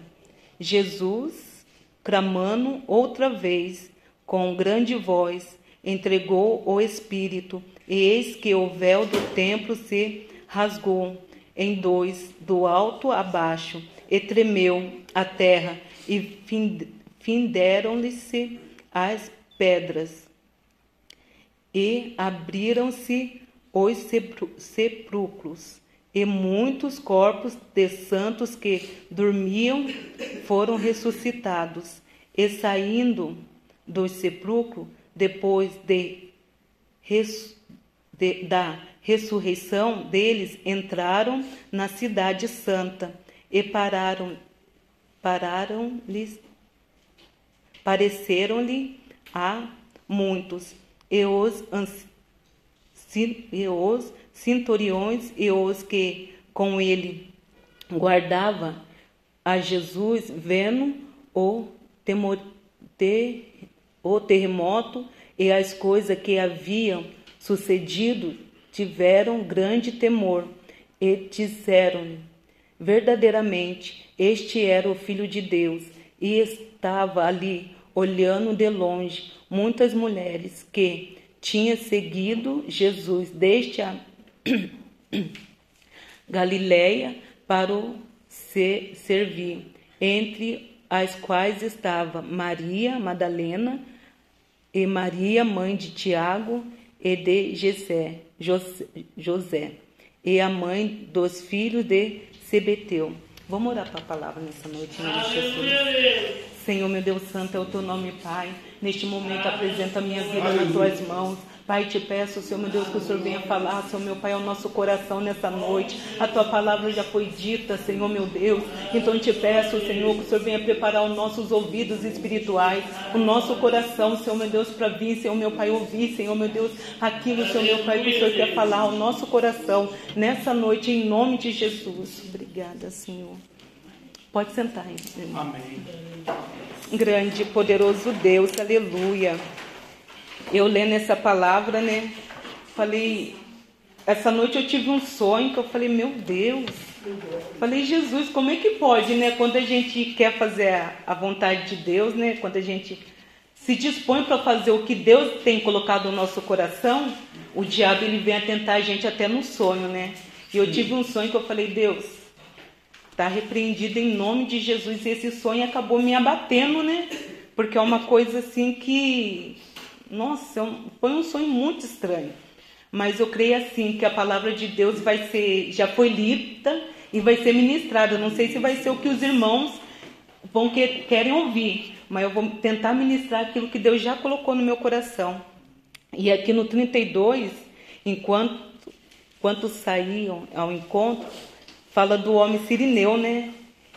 Jesus, clamando outra vez, com grande voz, entregou o Espírito, e eis que o véu do templo se rasgou em dois, do alto a baixo, e tremeu a terra, e finderam-lhe-se as pedras, e abriram-se os sepulcros, e muitos corpos de santos que dormiam foram ressuscitados, e saindo do sepulcro, depois de, de, da ressurreição deles, entraram na cidade santa e pararam, pararam-lhes, pareceram-lhe a muitos, e os, e os centuriões e os que com ele guardava a Jesus, vendo o, temor, te, o terremoto e as coisas que haviam sucedido, tiveram grande temor e disseram-lhe: verdadeiramente, este era o Filho de Deus, e estava ali, olhando de longe, muitas mulheres que tinham seguido Jesus desde a Galileia para o se servir, entre as quais estava Maria Madalena e Maria, mãe de Tiago e de José, José, e a mãe dos filhos de Sebeteu. Vamos orar para a palavra nessa noite, de Jesus. Senhor, meu Deus Santo, é o teu nome, Pai. Neste momento, apresenta a minha vida nas tuas mãos. Pai, te peço, Senhor meu Deus, que o Senhor venha falar, Senhor meu Pai, ao nosso coração nessa noite. A tua palavra já foi dita, Senhor meu Deus. Então te peço, Senhor, que o Senhor venha preparar os nossos ouvidos espirituais, o nosso coração, Senhor meu Deus, para vir, Senhor meu Pai, ouvir, Senhor meu Deus, aquilo, Senhor meu Pai, que o Senhor quer falar ao nosso coração nessa noite, em nome de Jesus. Obrigada, Senhor. Pode sentar, irmão. Amém. Grande, poderoso Deus, aleluia. Eu lendo essa palavra, né? Falei, essa noite eu tive um sonho que eu falei, meu Deus, Falei, Jesus, como é que pode, né? Quando a gente quer fazer a- vontade de Deus, né? Quando a gente se dispõe para fazer o que Deus tem colocado no nosso coração, o diabo ele vem a tentar a gente até no sonho, né? E eu tive um sonho que eu falei, Deus, tá repreendido em nome de Jesus. E esse sonho acabou me abatendo, né? Porque é uma coisa assim que, nossa, é foi um sonho muito estranho. Mas eu creio assim que a palavra de Deus vai ser, já foi lida e vai ser ministrada. Não sei se vai ser o que os irmãos vão que, querem ouvir, mas eu vou tentar ministrar aquilo que Deus já colocou no meu coração. E aqui no 32, enquanto, enquanto saíam ao encontro, fala do homem sirineu, né?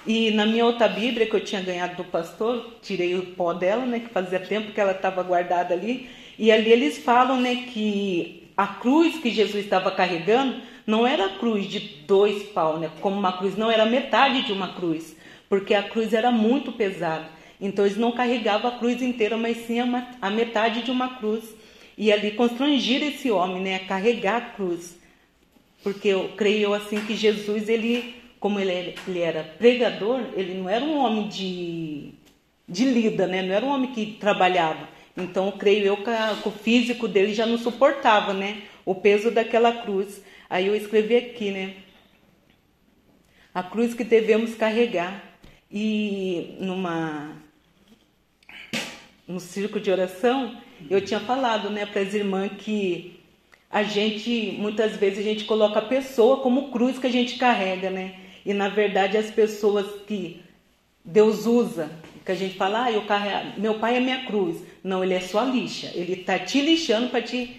E na minha outra Bíblia que eu tinha ganhado do pastor, tirei o pó dela, né? Que fazia tempo que ela estava guardada ali. E ali eles falam, né? Que a cruz que Jesus estava carregando não era a cruz de dois pau, né? Como uma cruz, não era metade de uma cruz, porque a cruz era muito pesada. Então eles não carregavam a cruz inteira, mas sim a metade de uma cruz. E ali constrangir esse homem, né? A carregar a cruz. Porque eu creio assim que Jesus, ele, como ele ele era pregador, ele não era um homem de, de lida, né? Não era um homem que trabalhava. Então, eu creio eu que, a- que o físico dele já não suportava, né? O peso daquela cruz. Aí eu escrevi aqui, né? A cruz que devemos carregar. E numa no círculo de oração, eu tinha falado, né, para as irmãs que a gente muitas vezes a gente coloca a pessoa como cruz que a gente carrega, né? E na verdade as pessoas que Deus usa, que a gente fala, ah, eu carrego, meu pai é minha cruz. Não, ele é sua lixa. Ele tá te lixando para te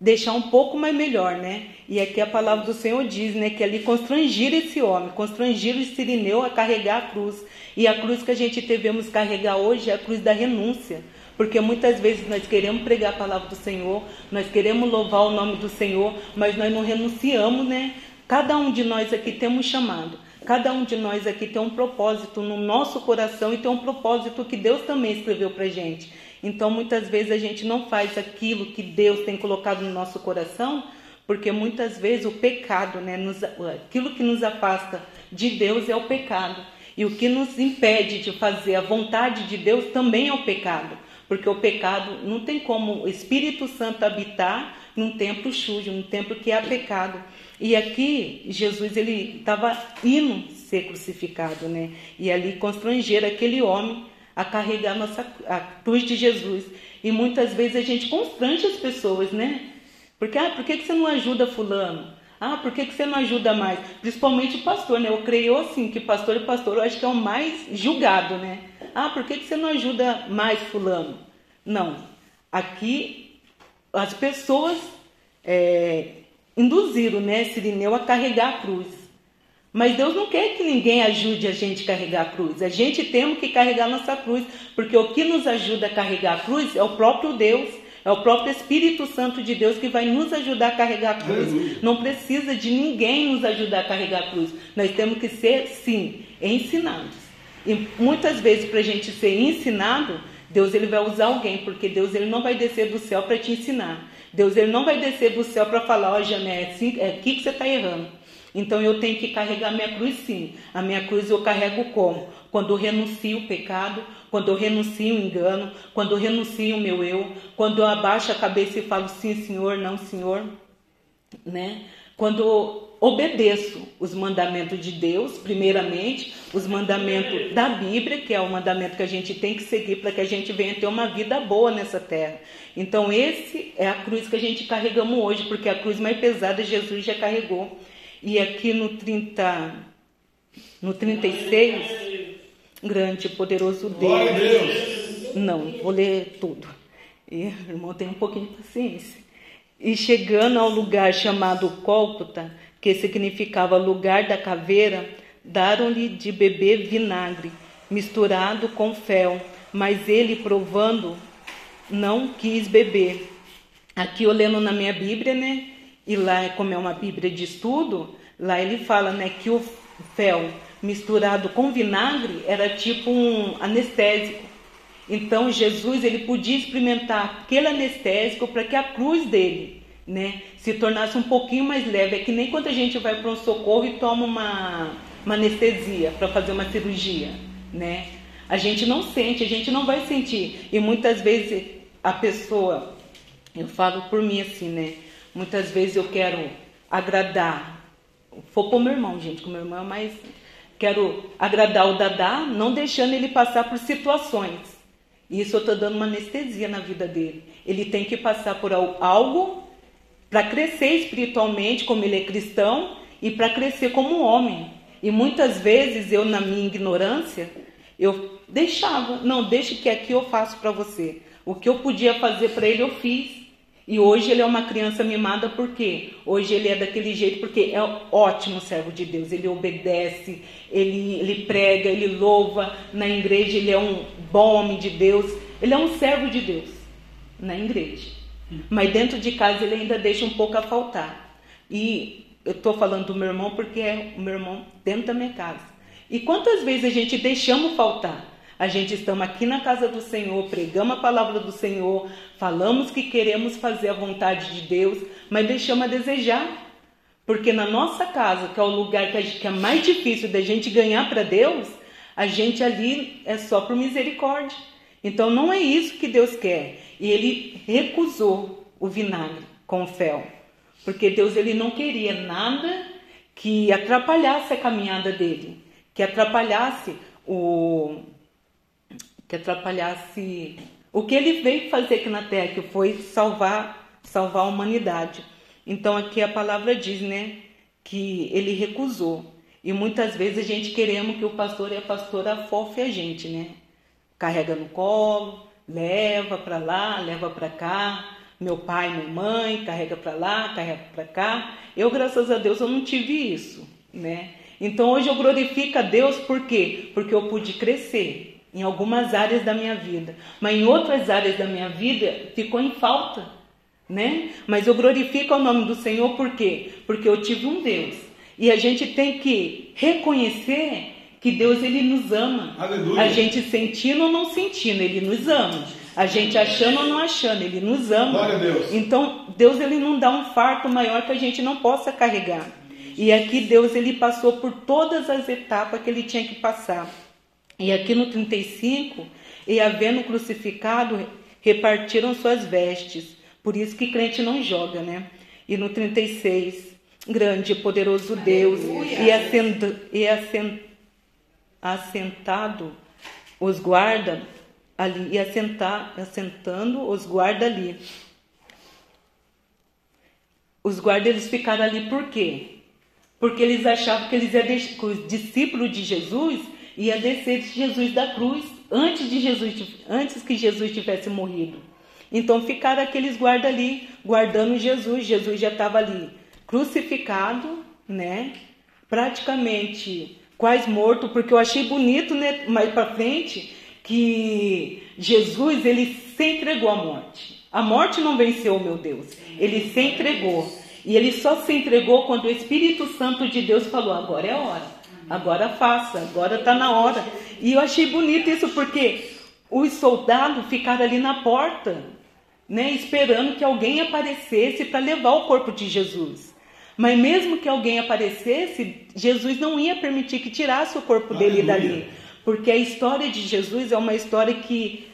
deixar um pouco mais melhor, né? E aqui a palavra do Senhor diz, né, que ali constrangir esse homem, constrangir o sirineu a carregar a cruz. E a cruz que a gente devemos carregar hoje é a cruz da renúncia. Porque muitas vezes nós queremos pregar a palavra do Senhor, nós queremos louvar o nome do Senhor, mas nós não renunciamos, né? Cada um de nós aqui tem um chamado. Cada um de nós aqui tem um propósito no nosso coração e tem um propósito que Deus também escreveu pra gente. Então, muitas vezes a gente não faz aquilo que Deus tem colocado no nosso coração, porque muitas vezes o pecado, né, nos, aquilo que nos afasta de Deus é o pecado. E o que nos impede de fazer a vontade de Deus também é o pecado. Porque o pecado não tem como o Espírito Santo habitar num templo sujo, num templo que há pecado. E aqui Jesus ele estava indo ser crucificado, né? E ali constranger aquele homem a carregar a nossa a cruz de Jesus. E muitas vezes a gente constrange as pessoas, né? Porque ah, por que que você não ajuda fulano? Ah, por que que você não ajuda mais? Principalmente o pastor, né? Eu creio assim que pastor e pastor eu acho que é o mais julgado, né? Ah, por que que você não ajuda mais fulano? Não. Aqui as pessoas é, induziram, né, Sirineu a carregar a cruz. Mas Deus não quer que ninguém ajude a gente a carregar a cruz. A gente tem que carregar a nossa cruz, porque o que nos ajuda a carregar a cruz é o próprio Deus, é o próprio Espírito Santo de Deus que vai nos ajudar a carregar a cruz. Não precisa de ninguém nos ajudar a carregar a cruz. Nós temos que ser, sim, ensinados. E muitas vezes para a gente ser ensinado, Deus ele vai usar alguém, porque Deus ele não vai descer do céu para te ensinar. Deus ele não vai descer do céu para falar, ó, Jané, é, assim, é aqui que você está errando. Então eu tenho que carregar a minha cruz sim. A minha cruz eu carrego como? Quando eu renuncio o pecado, quando eu renuncio o engano, quando eu renuncio o meu eu, quando eu abaixo a cabeça e falo sim, senhor, não, senhor, né? Quando eu obedeço os mandamentos de Deus, primeiramente, os mandamentos da Bíblia, que é o mandamento que a gente tem que seguir para que a gente venha ter uma vida boa nessa terra. Então, esse é a cruz que a gente carregamos hoje, porque a cruz mais pesada Jesus já carregou. E aqui no 30, no 36, grande e poderoso Deus. Não, vou ler tudo. E, irmão, tem um pouquinho de paciência. E chegando ao lugar chamado Cólcuta, que significava lugar da caveira, daram-lhe de beber vinagre, misturado com fel, mas ele, provando, não quis beber. Aqui eu lendo na minha Bíblia, né? E lá, como é uma Bíblia de estudo, lá ele fala, né, que o fel misturado com vinagre era tipo um anestésico. Então Jesus ele podia experimentar aquele anestésico para que a cruz dele né, se tornasse um pouquinho mais leve. É que nem quando a gente vai para um socorro e toma uma, uma anestesia para fazer uma cirurgia, né? A gente não sente, a gente não vai sentir. E muitas vezes a pessoa, eu falo por mim assim, né? Muitas vezes eu quero agradar, for pro meu irmão, gente, que o meu irmão é mais. Quero agradar o Dadá, não deixando ele passar por situações. E isso eu estou dando uma anestesia na vida dele. Ele tem que passar por al- algo para crescer espiritualmente, como ele é cristão, e para crescer como homem. E muitas vezes eu, na minha ignorância, eu deixava, não, deixa que aqui eu faço para você. O que eu podia fazer para ele, eu fiz. E hoje ele é uma criança mimada, por quê? Hoje ele é daquele jeito, porque é ótimo servo de Deus. Ele obedece, ele, ele prega, ele louva. Na igreja ele é um bom homem de Deus. Ele é um servo de Deus na igreja. Mas dentro de casa ele ainda deixa um pouco a faltar. E eu estou falando do meu irmão porque é o meu irmão dentro da minha casa. E quantas vezes a gente deixamos faltar? A gente estamos aqui na casa do Senhor, pregamos a palavra do Senhor, falamos que queremos fazer a vontade de Deus, mas deixamos a desejar. Porque na nossa casa, que é o lugar que, gente- que é mais difícil da gente ganhar para Deus, a gente ali é só por misericórdia. Então não é isso que Deus quer. E ele recusou o vinagre com o fel. Porque Deus ele não queria nada que atrapalhasse a caminhada dele, que atrapalhasse o que atrapalhasse o que ele veio fazer aqui na terra, que foi salvar, salvar a humanidade. Então aqui a palavra diz, né, que ele recusou. E muitas vezes a gente queremos que o pastor e a pastora afofe a gente, né? Carrega no colo, leva para lá, leva para cá. Meu pai, minha mãe, carrega para lá, carrega para cá. Eu, graças a Deus, eu não tive isso, né? Então hoje eu glorifico a Deus por quê? Porque eu pude crescer em algumas áreas da minha vida, mas em outras áreas da minha vida ficou em falta, né? Mas eu glorifico o nome do Senhor por quê? Porque eu tive um Deus. E a gente tem que reconhecer que Deus ele nos ama. Aleluia. A gente sentindo ou não sentindo, ele nos ama. A gente achando ou não achando, ele nos ama. Deus. Então, Deus ele não dá um farto maior que a gente não possa carregar. E aqui Deus ele passou por todas as etapas que ele tinha que passar. E aqui no 35, e havendo crucificado, repartiram suas vestes. Por isso que crente não joga, né? E no 36, grande e poderoso Deus, e, assent, e assent, assentado os guarda ali, e assentar, assentando os guarda ali. Os guardas eles ficaram ali por quê? Porque eles achavam que eles deixar, que os discípulos de Jesus ia descer de Jesus da cruz antes de Jesus, antes que Jesus tivesse morrido. Então ficaram aqueles guardas ali guardando Jesus. Jesus já estava ali crucificado, né? Praticamente quase morto, porque eu achei bonito, né? Mais para frente que Jesus ele se entregou à morte. A morte não venceu, meu Deus. Ele se entregou. E ele só se entregou quando o Espírito Santo de Deus falou: agora é hora. Agora faça, agora está na hora. E eu achei bonito isso porque os soldados ficaram ali na porta, né, esperando que alguém aparecesse para levar o corpo de Jesus. Mas mesmo que alguém aparecesse, Jesus não ia permitir que tirasse o corpo dele Aleluia. dali. Porque a história de Jesus é uma história que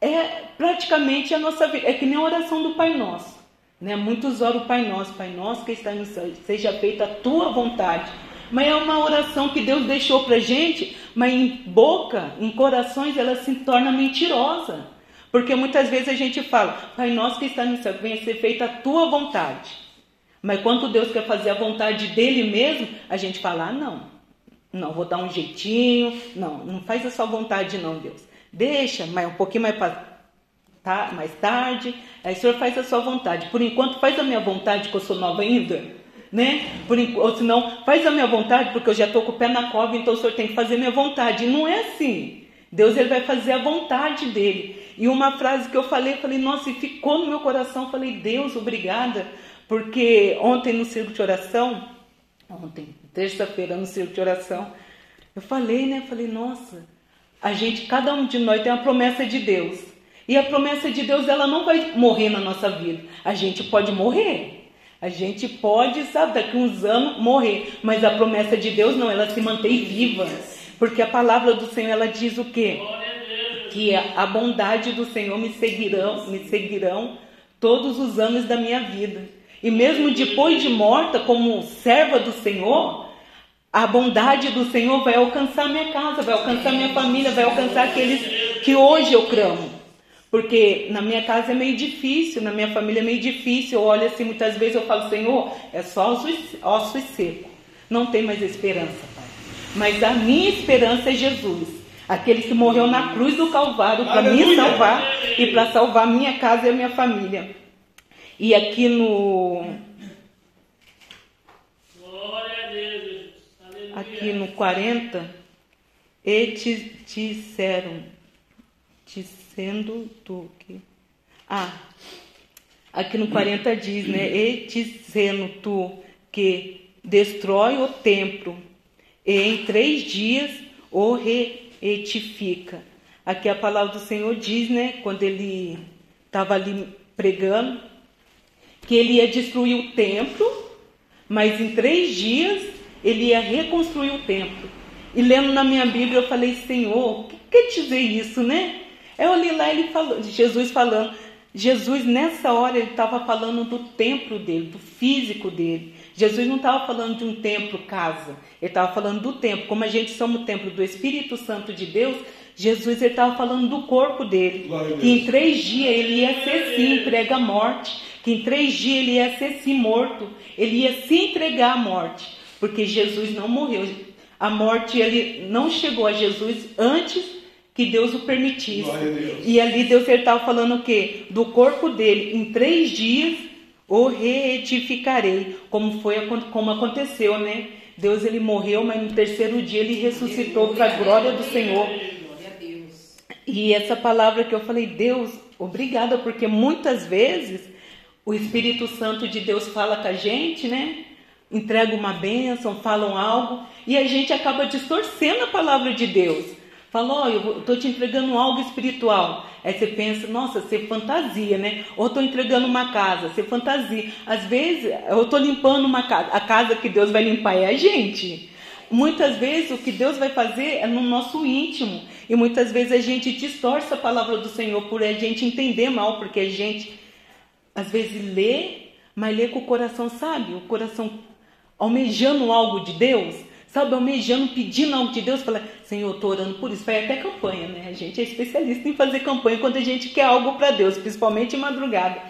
é praticamente a nossa vida. É que nem a oração do Pai Nosso. Né? Muitos oram o Pai Nosso, Pai Nosso que está no céu, seja feita a tua vontade. Mas é uma oração que Deus deixou pra gente, mas em boca, em corações, ela se torna mentirosa. Porque muitas vezes a gente fala, Pai Nosso que está no céu, venha ser feita a tua vontade. Mas quando Deus quer fazer a vontade dele mesmo, a gente fala, ah, não, não, vou dar um jeitinho, não, não faz a sua vontade não, Deus. Deixa, mas um pouquinho mais, tá, mais tarde, aí o Senhor faz a sua vontade. Por enquanto, faz a minha vontade, que eu sou nova ainda, né? Por, ou senão, faz a minha vontade, porque eu já estou com o pé na cova, então o Senhor tem que fazer minha vontade. E não é assim. Deus ele vai fazer a vontade dele. E uma frase que eu falei, falei, nossa, e ficou no meu coração, falei, Deus, obrigada, porque ontem no círculo de oração, ontem, terça-feira no círculo de oração, eu falei, né? Falei, nossa, a gente, cada um de nós tem uma promessa de Deus. E a promessa de Deus, ela não vai morrer na nossa vida. A gente pode morrer. A gente pode, sabe, daqui uns anos morrer. Mas a promessa de Deus não, ela se mantém viva. Porque a palavra do Senhor, ela diz o quê? Que a bondade do Senhor me seguirão, me seguirão todos os anos da minha vida. E mesmo depois de morta, como serva do Senhor, a bondade do Senhor vai alcançar minha casa, vai alcançar minha família, vai alcançar aqueles que hoje eu clamo. Porque na minha casa é meio difícil, na minha família é meio difícil. Eu olho assim, muitas vezes eu falo, Senhor, é só ossos, ossos secos. Não tem mais esperança, Pai. Mas a minha esperança é Jesus. Aquele que morreu na cruz do Calvário para me salvar e para salvar minha casa e a minha família. E aqui no aqui no 40, e te disseram, dizendo tu que. Ah, aqui no 40 diz, né? E dizendo tu que destrói o templo e em três dias o reedifica. Aqui a palavra do Senhor diz, né? Quando ele estava ali pregando, que ele ia destruir o templo, mas em três dias ele ia reconstruir o templo. E lendo na minha Bíblia, eu falei, Senhor, o que quer dizer isso, né? Eu olhei lá, ele falou, Jesus falando. Jesus, nessa hora, ele estava falando do templo dele, do físico dele. Jesus não estava falando de um templo, casa. Ele estava falando do templo. Como a gente somos o templo do Espírito Santo de Deus, Jesus estava falando do corpo dele. Glória Que em três dias ele ia ser sim entregue à morte. Que em três dias ele ia ser sim morto. Ele ia se entregar à morte. Porque Jesus não morreu. A morte ele não chegou a Jesus antes que Deus o permitisse. Deus. E ali Deus estava falando o quê? Do corpo dele. Em três dias o reedificarei. Como foi como aconteceu, né? Deus ele morreu, mas no terceiro dia ele ressuscitou para a glória do Senhor. E essa palavra que eu falei, Deus, obrigada, porque muitas vezes o Espírito Santo de Deus fala com a gente, né? Entrega uma bênção, falam algo, e a gente acaba distorcendo a palavra de Deus. Fala, ó, eu estou te entregando algo espiritual. Aí você pensa, nossa, você fantasia, né? Ou estou entregando uma casa, você fantasia. Às vezes, eu estou limpando uma casa. A casa que Deus vai limpar é a gente. Muitas vezes o que Deus vai fazer é no nosso íntimo. E muitas vezes a gente distorce a palavra do Senhor por a gente entender mal, porque a gente às vezes lê, mas lê com o coração, sabe? O coração almejando algo de Deus, sabe? Almejando, pedindo algo de Deus. Fala, Senhor, estou orando por isso. Faz até campanha, né? A gente é especialista em fazer campanha quando a gente quer algo para Deus, principalmente em madrugada.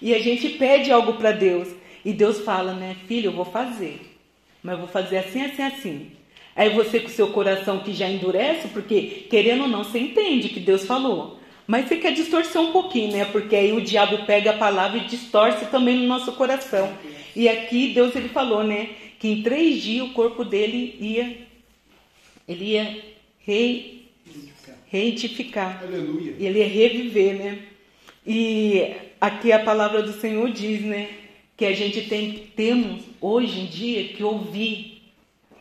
E a gente pede algo para Deus. E Deus fala, né? Filho, eu vou fazer. Mas eu vou fazer assim, assim, assim. Aí você com seu coração que já endurece, porque querendo ou não, você entende que Deus falou. Mas você quer distorcer um pouquinho, né? Porque aí o diabo pega a palavra e distorce também no nosso coração. E aqui Deus ele falou, né? Que em três dias o corpo dele ia, ele ia rei, reedificar. Aleluia. Ele ia reviver, né? E aqui a palavra do Senhor diz, né? Que a gente tem, temos hoje em dia que ouvir.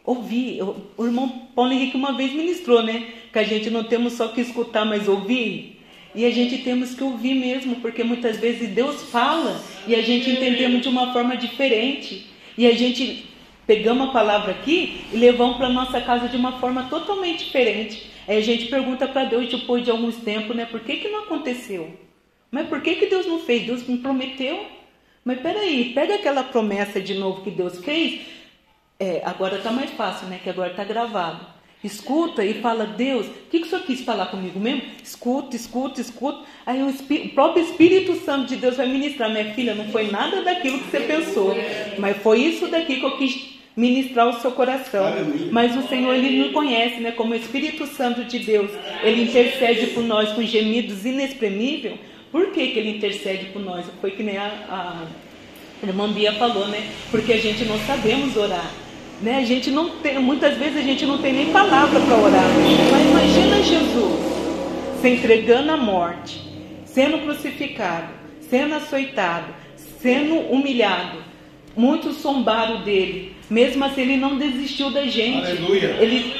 Ouvir. O irmão Paulo Henrique uma vez ministrou, né? Que a gente não temos só que escutar, mas ouvir. E a gente temos que ouvir mesmo, porque muitas vezes Deus fala e a gente entendemos de uma forma diferente. E a gente pegamos a palavra aqui e levamos para nossa casa de uma forma totalmente diferente. Aí a gente pergunta para Deus depois de alguns tempos, né? Por que, que não aconteceu? Mas por que, que Deus não fez? Deus me prometeu. Mas peraí, pega aquela promessa de novo que Deus fez. É, agora está mais fácil, né? Que agora está gravado. Escuta e fala, Deus, o que, que o senhor quis falar comigo mesmo? Escuta, escuta, escuta. Aí o, o próprio Espírito Santo de Deus vai ministrar. Minha filha, não foi nada daquilo que você pensou, mas foi isso daqui que eu quis ministrar o seu coração. Aleluia. Mas o Senhor, Ele nos conhece, né? Como o Espírito Santo de Deus, Ele intercede por nós com gemidos inexprimíveis. Por que, que Ele intercede por nós? Foi que nem a, a irmã Bia falou, né? Porque a gente não sabemos orar. Né? A gente não tem, muitas vezes a gente não tem nem palavra para orar. Mas imagina Jesus se entregando à morte, sendo crucificado, sendo açoitado, sendo humilhado. Muitos zombaram dele. Mesmo assim, ele não desistiu da gente. Aleluia. Ele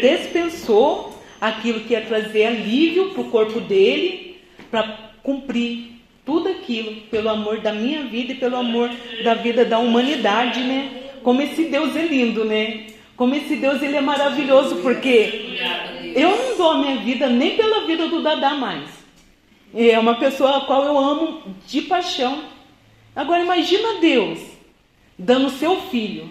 dispensou aquilo que ia trazer alívio para o corpo dele, para cumprir tudo aquilo pelo amor da minha vida e pelo amor da vida da humanidade, né? Como esse Deus é lindo, né? Como esse Deus ele é maravilhoso, porque eu não dou a minha vida nem pela vida do Dadá mais. É uma pessoa a qual eu amo de paixão. Agora imagina Deus dando seu filho.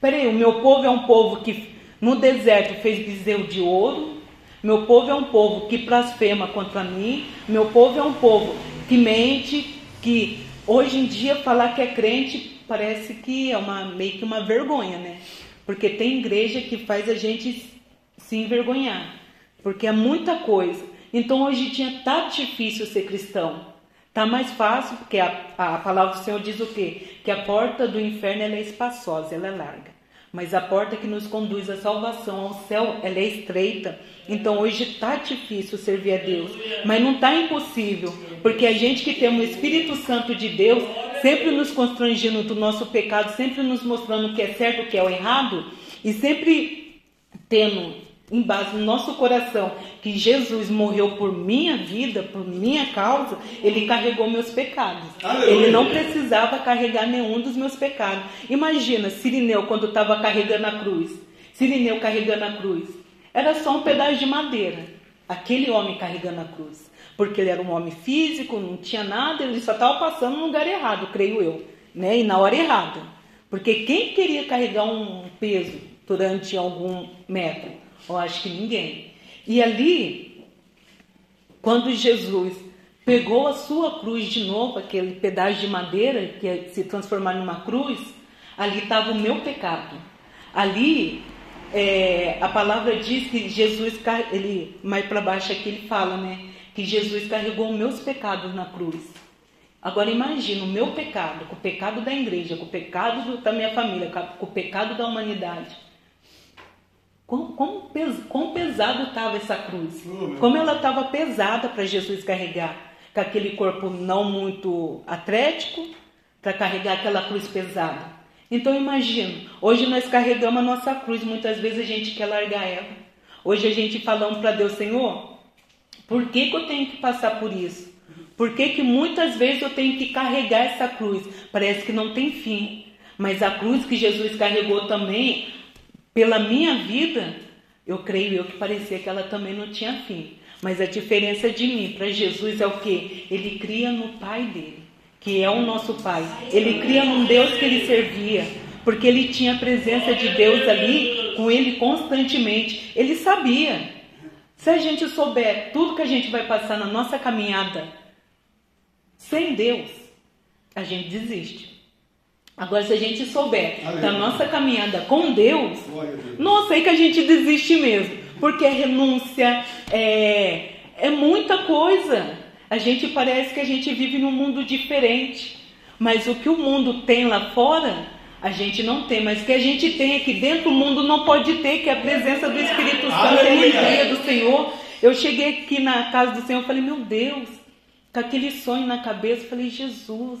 Peraí, o meu povo é um povo que no deserto fez bezerro de ouro. Meu povo é um povo que blasfema contra mim. Meu povo é um povo que mente, que hoje em dia falar que é crente parece que é uma meio que uma vergonha, né? Porque tem igreja que faz a gente se envergonhar, porque é muita coisa. Então hoje em dia tá difícil ser cristão. Tá mais fácil, porque a, a palavra do Senhor diz o quê? Que a porta do inferno ela é espaçosa, ela é larga. Mas a porta que nos conduz à salvação, ao céu, ela é estreita. Então hoje está difícil servir a Deus. Mas não está impossível. Porque a gente que tem o Espírito Santo de Deus, sempre nos constrangendo do nosso pecado, sempre nos mostrando o que é certo, o que é o errado, e sempre tendo em base no nosso coração que Jesus morreu por minha vida, por minha causa, ele carregou meus pecados. Ele não precisava carregar nenhum dos meus pecados. Imagina Sirineu quando estava carregando a cruz. Sirineu carregando a cruz. Era só um pedaço de madeira. Aquele homem carregando a cruz. Porque ele era um homem físico, não tinha nada, ele só estava passando no lugar errado, creio eu. Né? E na hora errada. Porque quem queria carregar um peso durante algum metro? Eu acho que ninguém. E ali, quando Jesus pegou a sua cruz de novo, aquele pedaço de madeira que se transformar numa cruz, ali estava o meu pecado. Ali, é, a palavra diz que Jesus, ele mais para baixo aqui ele fala, né, que Jesus carregou meus pecados na cruz. Agora imagina o meu pecado, com o pecado da igreja, com o pecado do- da minha família, com o pecado da humanidade. Quão, quão, pes, quão pesado estava essa cruz? Como ela estava pesada para Jesus carregar, com aquele corpo não muito atlético, para carregar aquela cruz pesada. Então imagina, hoje nós carregamos a nossa cruz, muitas vezes a gente quer largar ela. Hoje a gente falando para Deus, Senhor, por que, que eu tenho que passar por isso? Por que, que muitas vezes eu tenho que carregar essa cruz? Parece que não tem fim. Mas a cruz que Jesus carregou também, pela minha vida, eu creio eu que parecia que ela também não tinha fim. Mas a diferença de mim para Jesus é o que? Ele cria no Pai dele, que é o nosso Pai. Ele cria num Deus que ele servia, porque ele tinha a presença de Deus ali com ele constantemente. Ele sabia. Se a gente souber tudo que a gente vai passar na nossa caminhada sem Deus, a gente desiste. Agora, se a gente souber da nossa caminhada com Deus, nossa, aí que a gente desiste mesmo. Porque é renúncia, é, é muita coisa. A gente parece que a gente vive num mundo diferente. Mas o que o mundo tem lá fora, a gente não tem. Mas o que a gente tem aqui dentro, o mundo não pode ter, que é a presença do Espírito Santo, a alegria do Senhor. Eu cheguei aqui na casa do Senhor e falei, meu Deus, com aquele sonho na cabeça, falei, Jesus,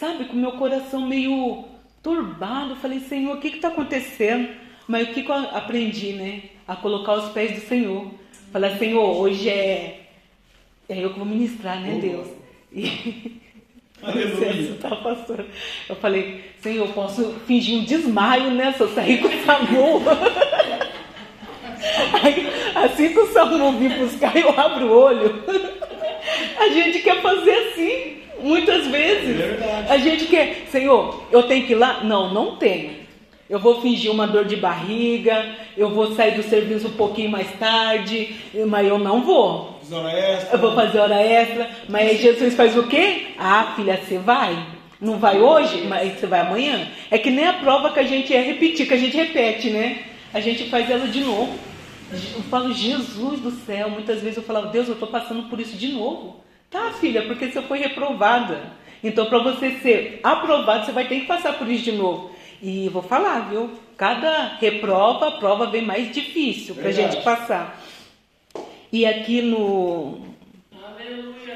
sabe, com o meu coração meio turbado, falei, Senhor, o que está acontecendo? Mas o que, que eu aprendi, né? A colocar os pés do Senhor. Falar, Senhor, hoje é, é eu que vou ministrar, né, Deus? E... Licença, tá, pastor? Eu falei, Senhor, eu posso fingir um desmaio, né? Se eu sair com o SAMU. Aí, assim que o SAMU vir buscar, eu abro o olho. A gente quer fazer assim, muitas vezes. A gente quer, Senhor, eu tenho que ir lá? Não, não tenho. Eu vou fingir uma dor de barriga, eu vou sair do serviço um pouquinho mais tarde, mas eu não vou. Eu vou fazer hora extra, mas aí Jesus faz o quê? Ah, filha, você vai? Não vai hoje, mas você vai amanhã? É que nem a prova que a gente é repetir, que a gente repete, né? A gente faz ela de novo. Eu falo, Jesus do céu, muitas vezes eu falo, Deus, eu estou passando por isso de novo. Tá, filha, porque você foi reprovada. Então, para você ser aprovado, você vai ter que passar por isso de novo. E vou falar, viu? Cada reprova, a prova vem mais difícil para a gente passar. E aqui no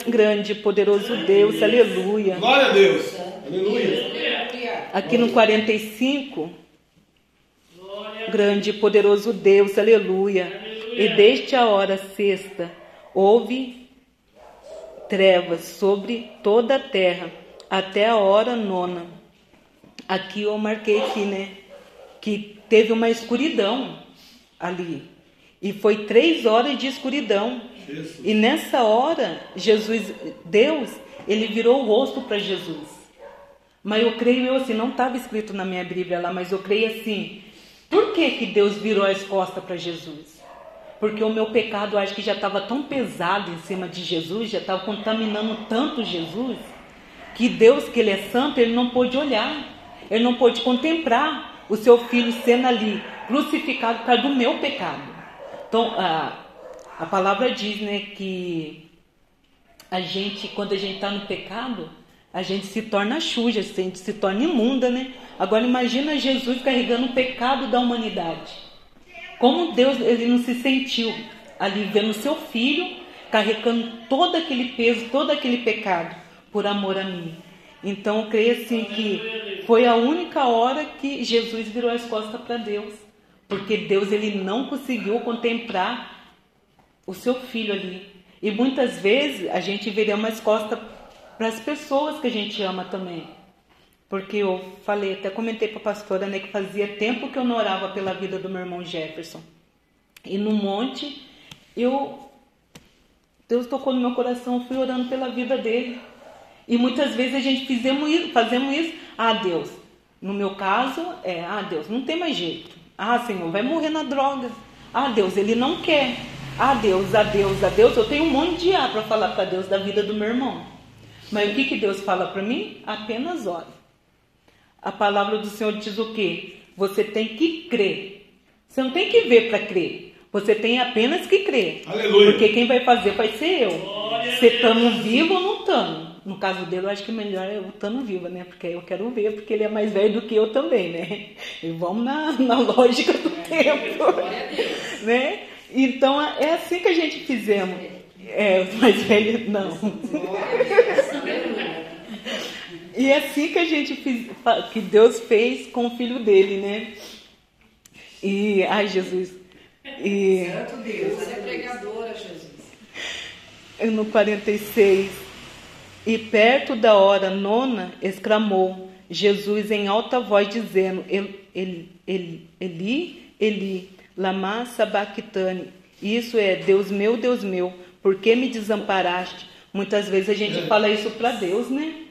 grande e poderoso Deus, aleluia. Glória a Deus. Aleluia. Aqui no 45, grande e poderoso Deus, aleluia. E desde a hora sexta, houve trevas sobre toda a terra até a hora nona. Aqui eu marquei aqui, né? Que teve uma escuridão ali. E foi três horas de escuridão. E nessa hora, Jesus, Deus, ele virou o rosto para Jesus. Mas eu creio eu assim, não estava escrito na minha Bíblia lá, mas eu creio assim. Por que, que Deus virou as costas para Jesus? Porque o meu pecado acho que já estava tão pesado em cima de Jesus, já estava contaminando tanto Jesus, que Deus, que Ele é santo, Ele não pôde olhar, Ele não pôde contemplar o seu filho sendo ali crucificado por causa do meu pecado. Então, a, a palavra diz né, que a gente, quando a gente está no pecado, a gente se torna suja, a gente se torna imunda, né? Agora imagina Jesus carregando o pecado da humanidade. Como Deus ele não se sentiu ali vendo seu filho carregando todo aquele peso, todo aquele pecado por amor a mim. Então eu creio assim que foi a única hora que Jesus virou as costas para Deus, porque Deus ele não conseguiu contemplar o seu filho ali. E muitas vezes a gente viria umas costas para as pessoas que a gente ama também. Porque eu falei, até comentei para a pastora, né, que fazia tempo que eu não orava pela vida do meu irmão Jefferson. E no monte, eu Deus tocou no meu coração, fui orando pela vida dele. E muitas vezes a gente fizemos isso, fazemos isso, ah Deus, no meu caso, é, ah Deus, não tem mais jeito. Ah Senhor, vai morrer na droga. Ah Deus, ele não quer. Ah Deus, a Deus, a Deus, eu tenho um monte de ar para falar para Deus da vida do meu irmão. Mas o que, que Deus fala para mim? Apenas ore. A palavra do Senhor diz o quê? Você tem que crer. Você não tem que ver para crer. Você tem apenas que crer. Aleluia. Porque quem vai fazer vai ser eu. Você estando vivo ou não estando. No caso dele, eu acho que melhor é eu estando viva, né? Porque eu quero ver, porque ele é mais velho do que eu também, né? E vamos na, na lógica do tempo. Né? Então, é assim que a gente fizemos. É, os mais velhos, não. E é assim que a gente fez, que Deus fez com o filho dele, né? E, ai Jesus, e Santo Deus, você é pregadora, Jesus. no 46, e perto da hora nona, exclamou Jesus em alta voz, dizendo: El- El- El- Eli, Eli, lama sabachthani. Isso é, Deus meu, Deus meu, por que me desamparaste? Muitas vezes a gente fala isso para Deus, né?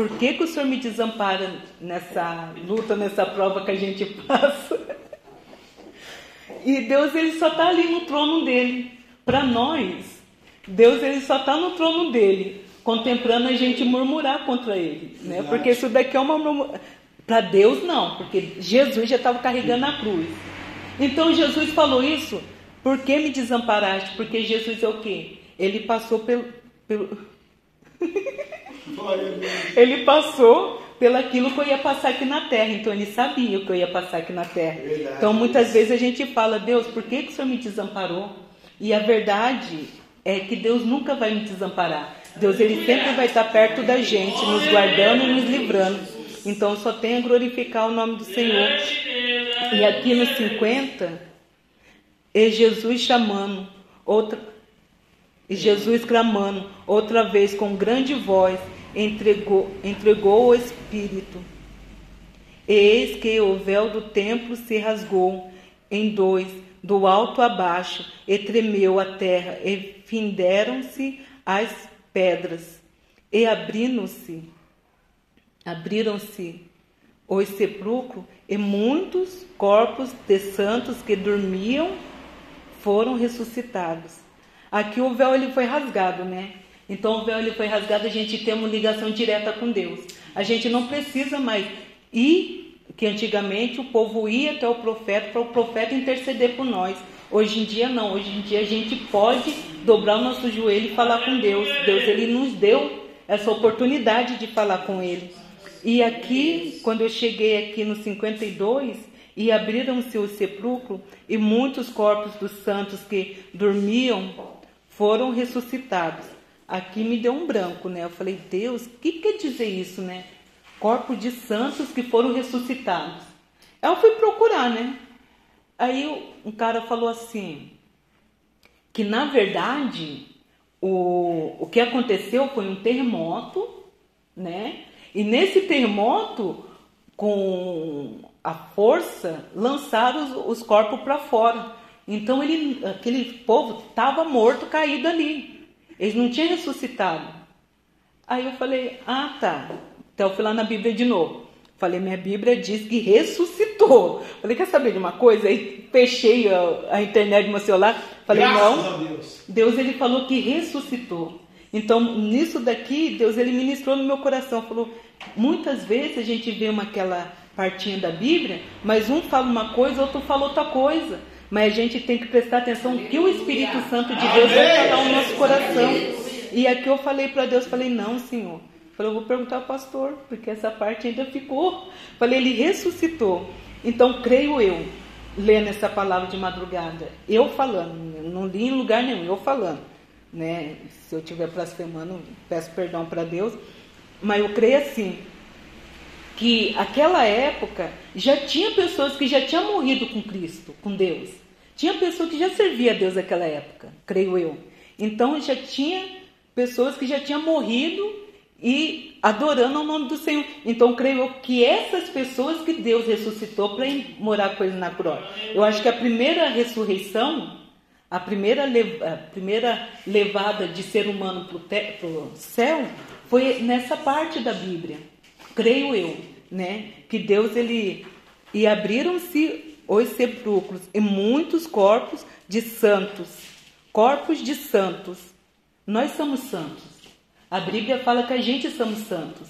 Por que, que o Senhor me desampara nessa luta, nessa prova que a gente passa? E Deus ele só está ali no trono dele. Para nós, Deus ele só está no trono dele, contemplando a gente murmurar contra ele, né? Porque isso daqui é uma para Deus não, porque Jesus já estava carregando a cruz. Então Jesus falou isso, por que me desamparaste? Porque Jesus é o quê? Ele passou pelo, pelo ele passou pelaquilo que eu ia passar aqui na terra, então ele sabia o que eu ia passar aqui na terra. Verdade. Então muitas vezes a gente fala, Deus, por que, que o Senhor me desamparou? E a verdade é que Deus nunca vai me desamparar. Deus ele sempre vai estar perto da gente, nos guardando e nos livrando. Então só tem a glorificar o nome do Senhor. E aqui no 50, é Jesus chamando, outra, e Jesus clamando, outra vez com grande voz, entregou, entregou o Espírito. Eis que o véu do templo se rasgou em dois, do alto a baixo, e tremeu a terra, e finderam-se as pedras, e abriram-se, abriram-se os sepulcros, e muitos corpos de santos que dormiam foram ressuscitados. Aqui o véu ele foi rasgado, né? Então o véu ele foi rasgado, a gente tem uma ligação direta com Deus. A gente não precisa mais ir, que antigamente o povo ia até o profeta para o profeta interceder por nós. Hoje em dia não, hoje em dia a gente pode dobrar o nosso joelho e falar com Deus. Deus ele nos deu essa oportunidade de falar com ele. E aqui, quando eu cheguei aqui no 52, e abriram-se o sepulcro, e muitos corpos dos santos que dormiam foram ressuscitados. Aqui me deu um branco, né? Eu falei, Deus, o que quer dizer isso, né? Corpo de santos que foram ressuscitados. Eu fui procurar, né? Aí um cara falou assim, que na verdade o, o que aconteceu foi um terremoto, né? E nesse terremoto, com a força, lançaram os, os corpos para fora. Então ele, aquele povo estava morto, caído ali. Eles não tinham ressuscitado. Aí eu falei, ah tá. Então eu fui lá na Bíblia de novo. Falei, minha Bíblia diz que ressuscitou. Falei, quer saber de uma coisa? Aí fechei a, a internet do meu celular. Falei, Graças não. a Deus. Deus ele falou que ressuscitou. Então, nisso daqui, Deus ele ministrou no meu coração, falou: muitas vezes a gente vê uma aquela partinha da Bíblia, mas um fala uma coisa, outro fala outra coisa. Mas a gente tem que prestar atenção que o Espírito Santo de Deus vai falar no nosso coração. E aqui eu falei para Deus, falei: "Não, Senhor. Falei, eu vou perguntar ao pastor, porque essa parte ainda ficou. Falei, ele ressuscitou. Então, creio eu, lendo essa palavra de madrugada, eu falando, não li em lugar nenhum, eu falando né? Se eu tiver blasfemando, peço perdão para Deus, mas eu creio assim que aquela época já tinha pessoas que já tinham morrido com Cristo, com Deus. Tinha pessoa que já servia a Deus naquela época, creio eu. Então já tinha pessoas que já tinham morrido e adorando o nome do Senhor. Então creio eu que essas pessoas que Deus ressuscitou para morar com ele na cruz. Eu acho que a primeira ressurreição a primeira, a primeira levada de ser humano para o céu foi nessa parte da Bíblia, creio eu, né? Que Deus ele e abriram-se os sepulcros e muitos corpos de santos, corpos de santos. Nós somos santos. A Bíblia fala que a gente somos santos.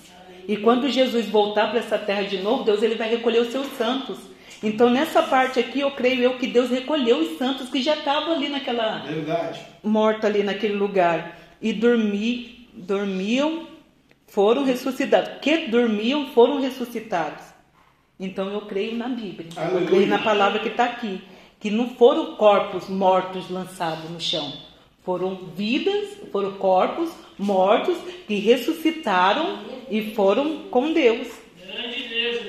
E quando Jesus voltar para essa terra de novo, Deus ele vai recolher os seus santos. Então nessa parte aqui eu creio eu que Deus recolheu os santos que já estavam ali naquela Verdade. morta ali naquele lugar e dormi, dormiam, foram ressuscitados. Que dormiam, foram ressuscitados. Então eu creio na Bíblia. Eu Aleluia. creio na palavra que está aqui. Que não foram corpos mortos lançados no chão. Foram vidas, foram corpos mortos que ressuscitaram e foram com Deus.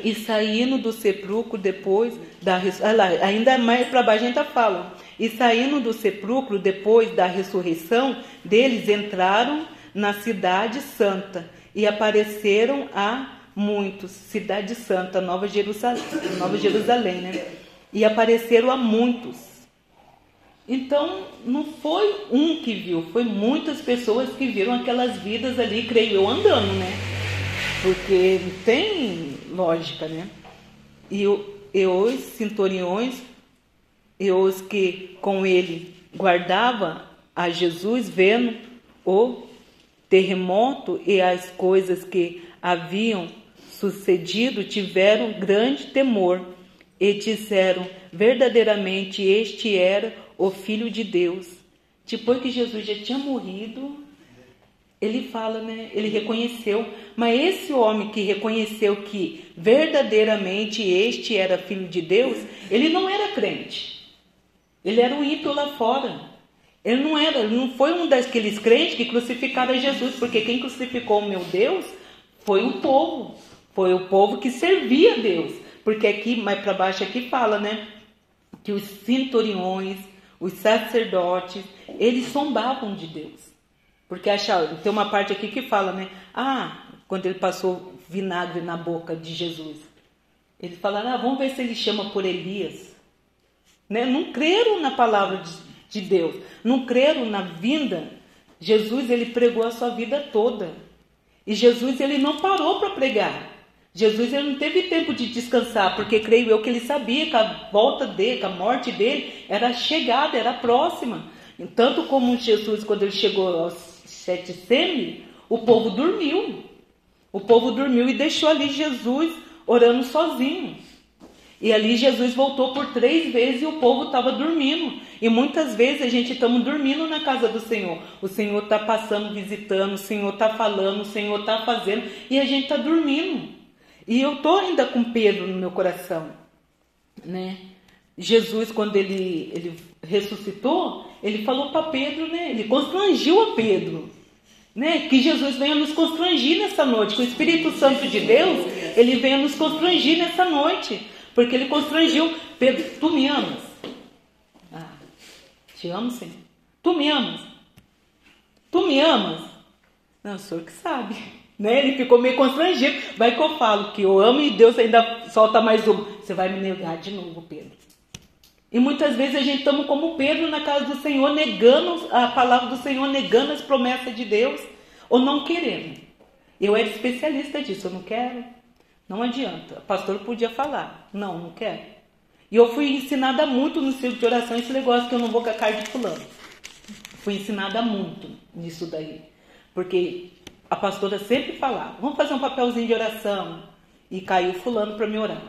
E saindo do sepulcro depois da res- olha lá, ainda mais para baixo a gente fala. E saindo do sepulcro depois da ressurreição deles entraram na cidade santa e apareceram a muitos, cidade santa, Nova Jerusalém, Nova Jerusalém, né? E apareceram a muitos. Então, não foi um que viu, foi muitas pessoas que viram aquelas vidas ali, creio eu, andando, né? Porque não tem lógica, né? E, e os centuriões, e os que com ele guardava a Jesus, vendo o terremoto e as coisas que haviam sucedido, tiveram grande temor e disseram: verdadeiramente este era o Filho de Deus. Depois que Jesus já tinha morrido, ele fala, né? Ele reconheceu, mas esse homem que reconheceu que verdadeiramente este era filho de Deus, ele não era crente. Ele era um ímpio lá fora. Ele não era, ele não foi um daqueles crentes que crucificaram Jesus, porque quem crucificou o meu Deus foi o povo, foi o povo que servia a Deus. Porque aqui, mais para baixo aqui fala, né? Que os centuriões, os sacerdotes, eles zombavam de Deus. Porque acharam, tem uma parte aqui que fala, né? Ah, quando ele passou vinagre na boca de Jesus. Eles falaram, ah, vamos ver se ele chama por Elias. Né? Não creram na palavra de, de Deus, não creram na vinda. Jesus ele pregou a sua vida toda. E Jesus ele não parou para pregar. Jesus ele não teve tempo de descansar, porque creio eu que ele sabia que a volta dele, que a morte dele era chegada, era próxima. Tanto como Jesus, quando ele chegou aos sete semi, o povo dormiu. O povo dormiu e deixou ali Jesus orando sozinho. E ali Jesus voltou por três vezes e o povo estava dormindo. E muitas vezes a gente estamos dormindo na casa do Senhor. O Senhor está passando, visitando, o Senhor está falando, o Senhor está fazendo e a gente está dormindo. E eu estou ainda com Pedro no meu coração. Né? Jesus, quando ele, ele ressuscitou, ele falou para Pedro, né? ele constrangiu a Pedro. Né? Que Jesus venha nos constrangir nessa noite, que o Espírito Santo de Deus, ele venha nos constrangir nessa noite, porque ele constrangiu Pedro, tu me amas? Ah, te amo, Senhor. Tu me amas? Tu me amas? Não, o senhor que sabe. Né? Ele ficou meio constrangido. Vai que eu falo que eu amo e Deus ainda solta mais uma. Você vai me negar de novo, Pedro. E muitas vezes a gente estamos como Pedro na casa do Senhor, negando a palavra do Senhor, negando as promessas de Deus, ou não querendo. Eu era especialista disso, eu não quero. Não adianta. O pastor podia falar. Não, não quero. E eu fui ensinada muito no círculo de oração esse negócio que eu não vou com a cara de fulano. Fui ensinada muito nisso daí. Porque a pastora sempre falava, vamos fazer um papelzinho de oração. E caiu fulano para me orar.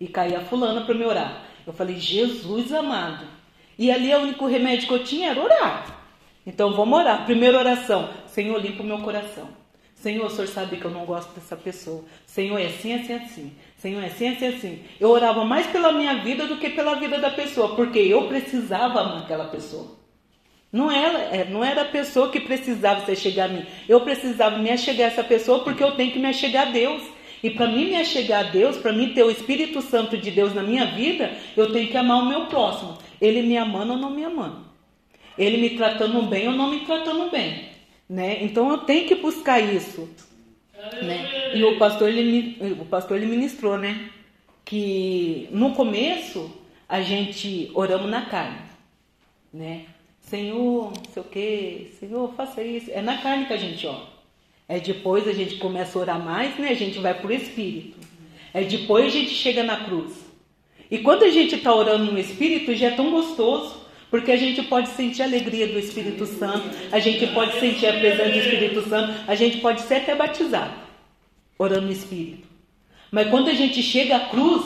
E caía fulana para me orar. Eu falei, Jesus amado. E ali o único remédio que eu tinha era orar. Então vamos orar. Primeira oração, Senhor, limpa o meu coração. Senhor, o Senhor sabe que eu não gosto dessa pessoa. Senhor, é assim, assim, assim. Senhor, é assim, assim, assim. Eu orava mais pela minha vida do que pela vida da pessoa, porque eu precisava amar aquela pessoa. Não era, é, não era a pessoa que precisava se chegar a mim. Eu precisava me achegar a essa pessoa porque eu tenho que me achegar a Deus. E para mim me achegar a Deus, para mim ter o Espírito Santo de Deus na minha vida, eu tenho que amar o meu próximo. Ele me amando ou não me amando. Ele me tratando bem ou não me tratando bem. Né? Então eu tenho que buscar isso. Né? E o pastor, ele, o pastor ele ministrou, né? Que no começo a gente oramos na carne. Né? Senhor, não sei o que, Senhor, faça isso. É na carne que a gente ora. É depois a gente começa a orar mais, né? A gente vai para o Espírito. É depois a gente chega na cruz. E quando a gente está orando no Espírito, já é tão gostoso. Porque a gente pode sentir a alegria do Espírito Santo, a gente pode sentir a presença do Espírito Santo, a gente pode ser até batizado, orando no Espírito. Mas quando a gente chega à cruz,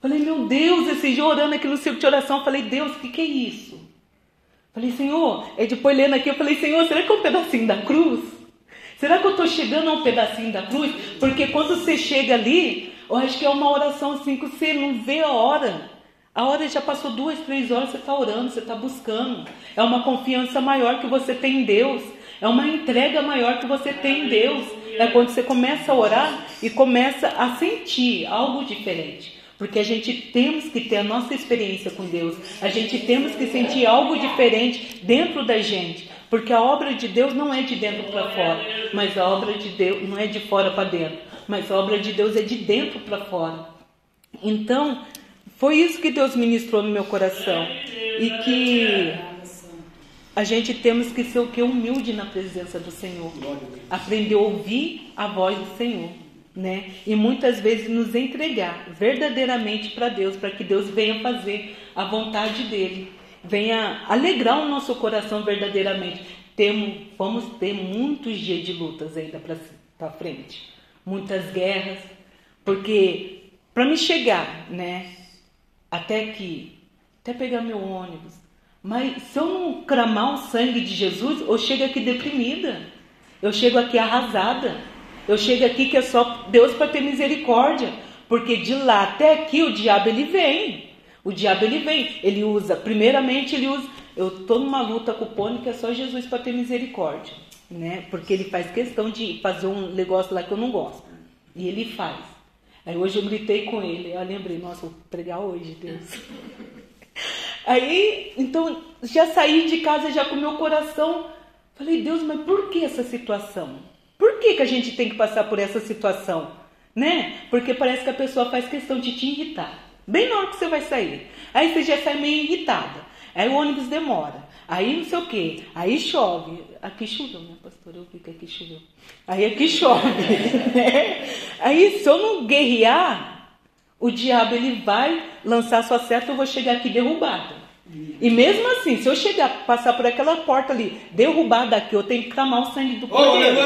falei, meu Deus, esse dia orando aqui no círculo de oração, falei, Deus, o que, que é isso? Falei, Senhor, é depois lendo aqui, eu falei, Senhor, será que é um pedacinho da cruz? Será que eu estou chegando a um pedacinho da cruz? Porque quando você chega ali, eu acho que é uma oração assim que você não vê a hora. A hora já passou duas, três horas, você está orando, você está buscando. É uma confiança maior que você tem em Deus. É uma entrega maior que você tem em Deus. É quando você começa a orar e começa a sentir algo diferente. Porque a gente temos que ter a nossa experiência com Deus. A gente temos que sentir algo diferente dentro da gente. Porque a obra de Deus não é de dentro para fora, mas a obra de Deus não é de fora para dentro, mas a obra de Deus é de dentro para fora. Então, foi isso que Deus ministrou no meu coração. E que a gente temos que ser o que? Humilde na presença do Senhor. Aprender a ouvir a voz do Senhor. Né? E muitas vezes nos entregar verdadeiramente para Deus, para que Deus venha fazer a vontade dele, venha alegrar o nosso coração verdadeiramente. Temos, vamos ter muitos dias de lutas ainda para frente, muitas guerras, porque para me chegar, né, até aqui, até pegar meu ônibus, mas se eu não clamar o sangue de Jesus, eu chego aqui deprimida, eu chego aqui arrasada. Eu chego aqui que é só Deus para ter misericórdia, porque de lá até aqui o diabo ele vem. O diabo ele vem, ele usa, primeiramente ele usa, eu tô numa luta com o pônei que é só Jesus para ter misericórdia, né? Porque ele faz questão de fazer um negócio lá que eu não gosto. E ele faz. Aí hoje eu gritei com ele, eu lembrei, nossa, vou pregar hoje, Deus. Aí, então, já saí de casa já com meu coração, falei, Deus, mas por que essa situação? Por que, que a gente tem que passar por essa situação? Né? Porque parece que a pessoa faz questão de te irritar. Bem na hora que você vai sair. Aí você já sai meio irritada. Aí o ônibus demora. Aí não sei o quê. Aí chove. Aqui choveu, né, pastor? Eu vi que aqui choveu. Aí aqui chove. né? Aí se eu não guerrear, o diabo ele vai lançar sua seta, eu vou chegar aqui derrubada. E mesmo assim, se eu chegar, passar por aquela porta ali, derrubada aqui, eu tenho que clamar o sangue do cordeiro.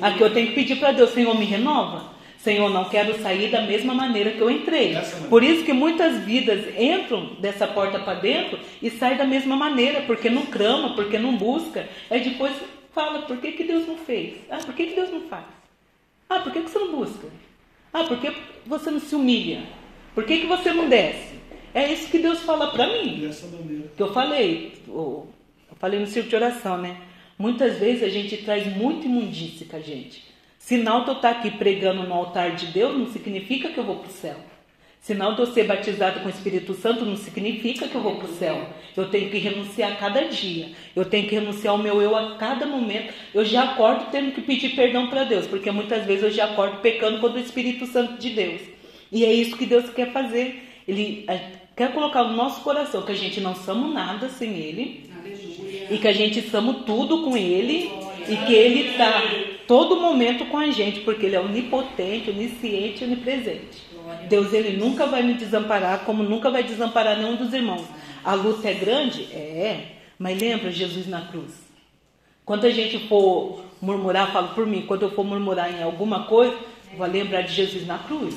Aqui eu tenho que pedir para Deus, Senhor, me renova. Senhor, não quero sair da mesma maneira que eu entrei. Por isso que muitas vidas entram dessa porta para dentro e saem da mesma maneira, porque não clama, porque não busca. Aí depois fala, por que, que Deus não fez? Ah, por que, que Deus não faz? Ah, por que, que você não busca? Ah, por que você não se humilha? Por que, que você não desce? É isso que Deus fala para mim. Que eu falei, eu falei no círculo de oração, né? Muitas vezes a gente traz muita imundície com a gente. Sinal de eu estar aqui pregando no altar de Deus não significa que eu vou para o céu. Sinal de eu ser batizado com o Espírito Santo não significa que eu vou para o céu. Eu tenho que renunciar a cada dia. Eu tenho que renunciar ao meu eu a cada momento. Eu já acordo tendo que pedir perdão para Deus, porque muitas vezes eu já acordo pecando contra o Espírito Santo de Deus. E é isso que Deus quer fazer. Ele eh, quer colocar no nosso coração que a gente não somos nada sem Ele e que a gente somos tudo com Ele e que Ele está todo momento com a gente, porque Ele é onipotente, onisciente, onipresente. Deus ele nunca vai me desamparar, como nunca vai desamparar nenhum dos irmãos. A luta é grande? É. Mas lembra Jesus na cruz? Quando a gente for murmurar, falo por mim, quando eu for murmurar em alguma coisa, vou lembrar de Jesus na cruz.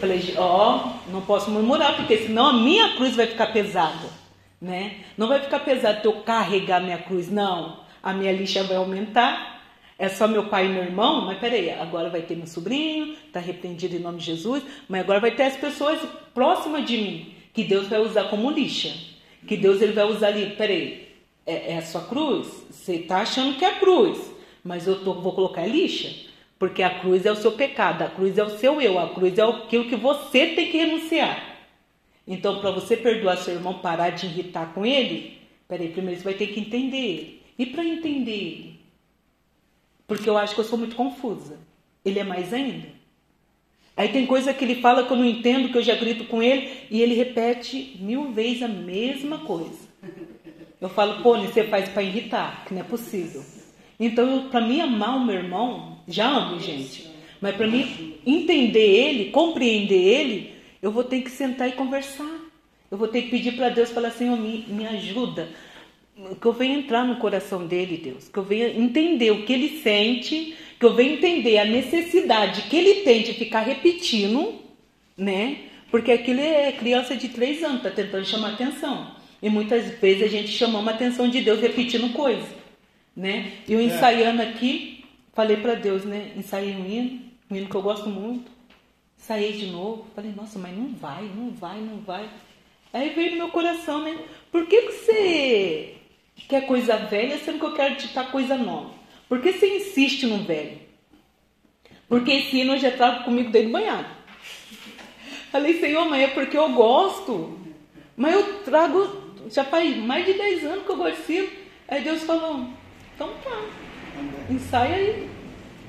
Falei, ó, não posso murmurar, porque senão a minha cruz vai ficar pesada. Né? Não vai ficar pesado eu carregar minha cruz, não. A minha lixa vai aumentar, é só meu pai e meu irmão, mas peraí, agora vai ter meu sobrinho, está repreendido em nome de Jesus, mas agora vai ter as pessoas próximas de mim, que Deus vai usar como lixa. Que Deus ele vai usar ali, peraí, é, é a sua cruz? Você está achando que é cruz, mas eu tô, vou colocar lixa. Porque a cruz é o seu pecado, a cruz é o seu eu, a cruz é aquilo que você tem que renunciar. Então, para você perdoar seu irmão, parar de irritar com ele, peraí, primeiro você vai ter que entender ele. E para entender ele? Porque eu acho que eu sou muito confusa. Ele é mais ainda. Aí tem coisa que ele fala que eu não entendo, que eu já grito com ele, e ele repete mil vezes a mesma coisa. Eu falo, pô, você faz para irritar, que não é possível. Então, para mim amar o meu irmão, já amo, gente. Mas para mim entender ele, compreender ele, eu vou ter que sentar e conversar. Eu vou ter que pedir para Deus, falar, Senhor, me, me ajuda que eu venha entrar no coração dele, Deus, que eu venha entender o que ele sente, que eu venha entender a necessidade que ele tem de ficar repetindo, né? Porque aquilo é criança de três anos, tá tentando chamar atenção. E muitas vezes a gente chamou a atenção de Deus repetindo coisa, né? E eu ensaiando aqui, falei para Deus, né? Ensaiei um hino, um hino que eu gosto muito. Ensaiei de novo, falei, nossa, mas não vai, não vai, não vai. Aí veio no meu coração, né? Por que, que você quer coisa velha, sendo que eu quero ditar coisa nova? Por que você insiste no velho? Porque esse hino eu já trago comigo desde banhado. Falei, Senhor, mas é porque eu gosto. Mas eu trago, já faz mais de 10 anos que eu gosto desse hino. Aí Deus falou, então tá, ensaia aí.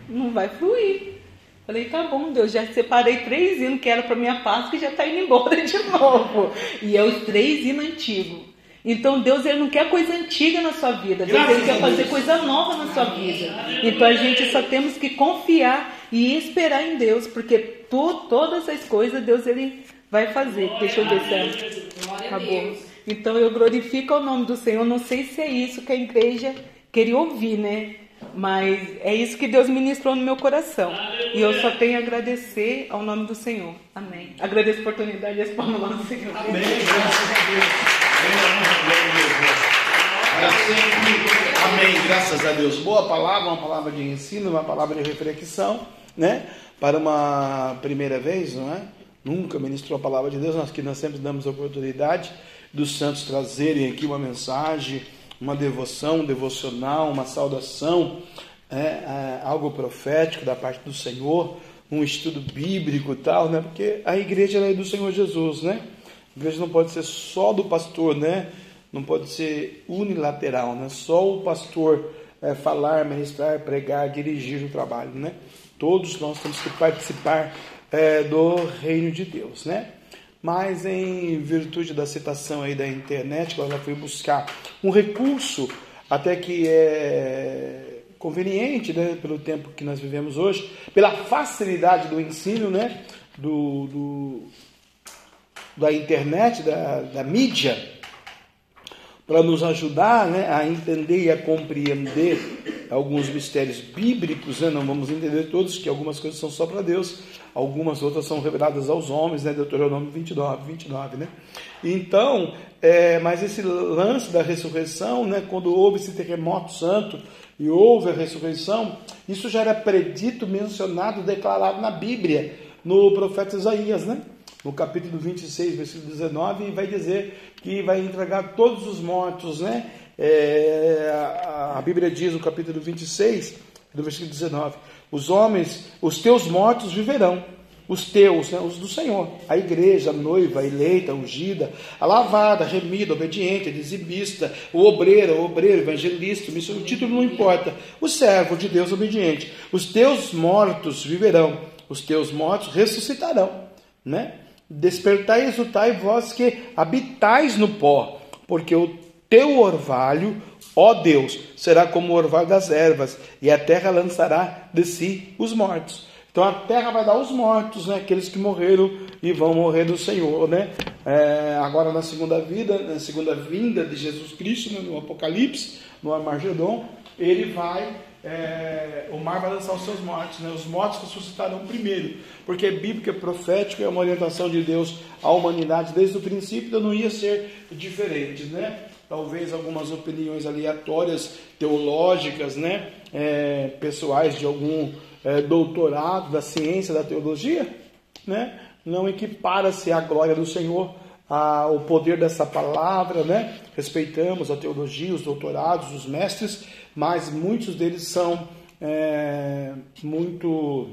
Não vai fluir. Falei, tá bom, Deus, já separei três hinos que era para minha Páscoa e já está indo embora de novo. E é os três hinos antigos. Então Deus ele não quer coisa antiga na sua vida, Deus ele quer fazer coisa nova na sua vida. Então a gente só temos que confiar e esperar em Deus, porque tu, todas as coisas Deus ele vai fazer. Deixa eu ver se é- acabou. Então eu glorifico o nome do Senhor. Não sei se é isso que a igreja queria ouvir, né? Mas é isso que Deus ministrou no meu coração. E eu só tenho a agradecer ao nome do Senhor. Amém. Agradeço a oportunidade e as palmas do Senhor. Amém, graças a Deus. Amém, graças a Deus. Boa palavra, uma palavra de ensino, uma palavra de reflexão, né? Para uma primeira vez, não é? Nunca ministrou a palavra de Deus, nós que nós sempre damos a oportunidade dos santos trazerem aqui uma mensagem, uma devoção, um devocional, uma saudação, é, é, algo profético da parte do Senhor, um estudo bíblico tal, né? Porque a igreja é do Senhor Jesus, né? A igreja não pode ser só do pastor, né? Não pode ser unilateral, né? Só o pastor é, falar, ministrar, pregar, dirigir o trabalho, né? Todos nós temos que participar é, do reino de Deus, né? Mas em virtude da citação aí da internet, eu já fui buscar um recurso até que é conveniente, né, pelo tempo que nós vivemos hoje, pela facilidade do ensino, né, do, do da internet, da, da mídia, para nos ajudar né, a entender e a compreender alguns mistérios bíblicos, né? não vamos entender todos, que algumas coisas são só para Deus, algumas outras são reveladas aos homens, né? Deuteronômio 29, 29, né? Então, é, mas esse lance da ressurreição, né? quando houve esse terremoto santo e houve a ressurreição, isso já era predito, mencionado, declarado na Bíblia, no profeta Isaías, né? No capítulo 26, versículo 19, e vai dizer que vai entregar todos os mortos, né? É, a, Bíblia diz no capítulo 26, do versículo 19: Os homens, os teus mortos viverão, os teus, né, os do Senhor, a igreja, a noiva, a eleita, a ungida, a lavada, a remida, a obediente, a exibista, o obreiro, o obreiro, evangelista, o título não importa, o servo de Deus obediente. Os teus mortos viverão, os teus mortos ressuscitarão, né? Despertai e exultai vós que habitais no pó, porque o teu orvalho, ó Deus, será como o orvalho das ervas, e a terra lançará de si os mortos. Então a terra vai dar os mortos, né? aqueles que morreram e vão morrer do Senhor. Né? É, agora na segunda vida, na segunda vinda de Jesus Cristo, né? no Apocalipse, no Armagedon, ele vai, é, o mar vai lançar os seus mortos, né? os mortos ressuscitarão primeiro, porque é bíblico, é profético, é uma orientação de Deus à humanidade desde o princípio, não ia ser diferente. Né? Talvez algumas opiniões aleatórias, teológicas, né? É, pessoais de algum é, doutorado da ciência da teologia, né? não equipara-se à glória do Senhor, ao poder dessa palavra, né? respeitamos a teologia, os doutorados, os mestres, mas muitos deles são é, muito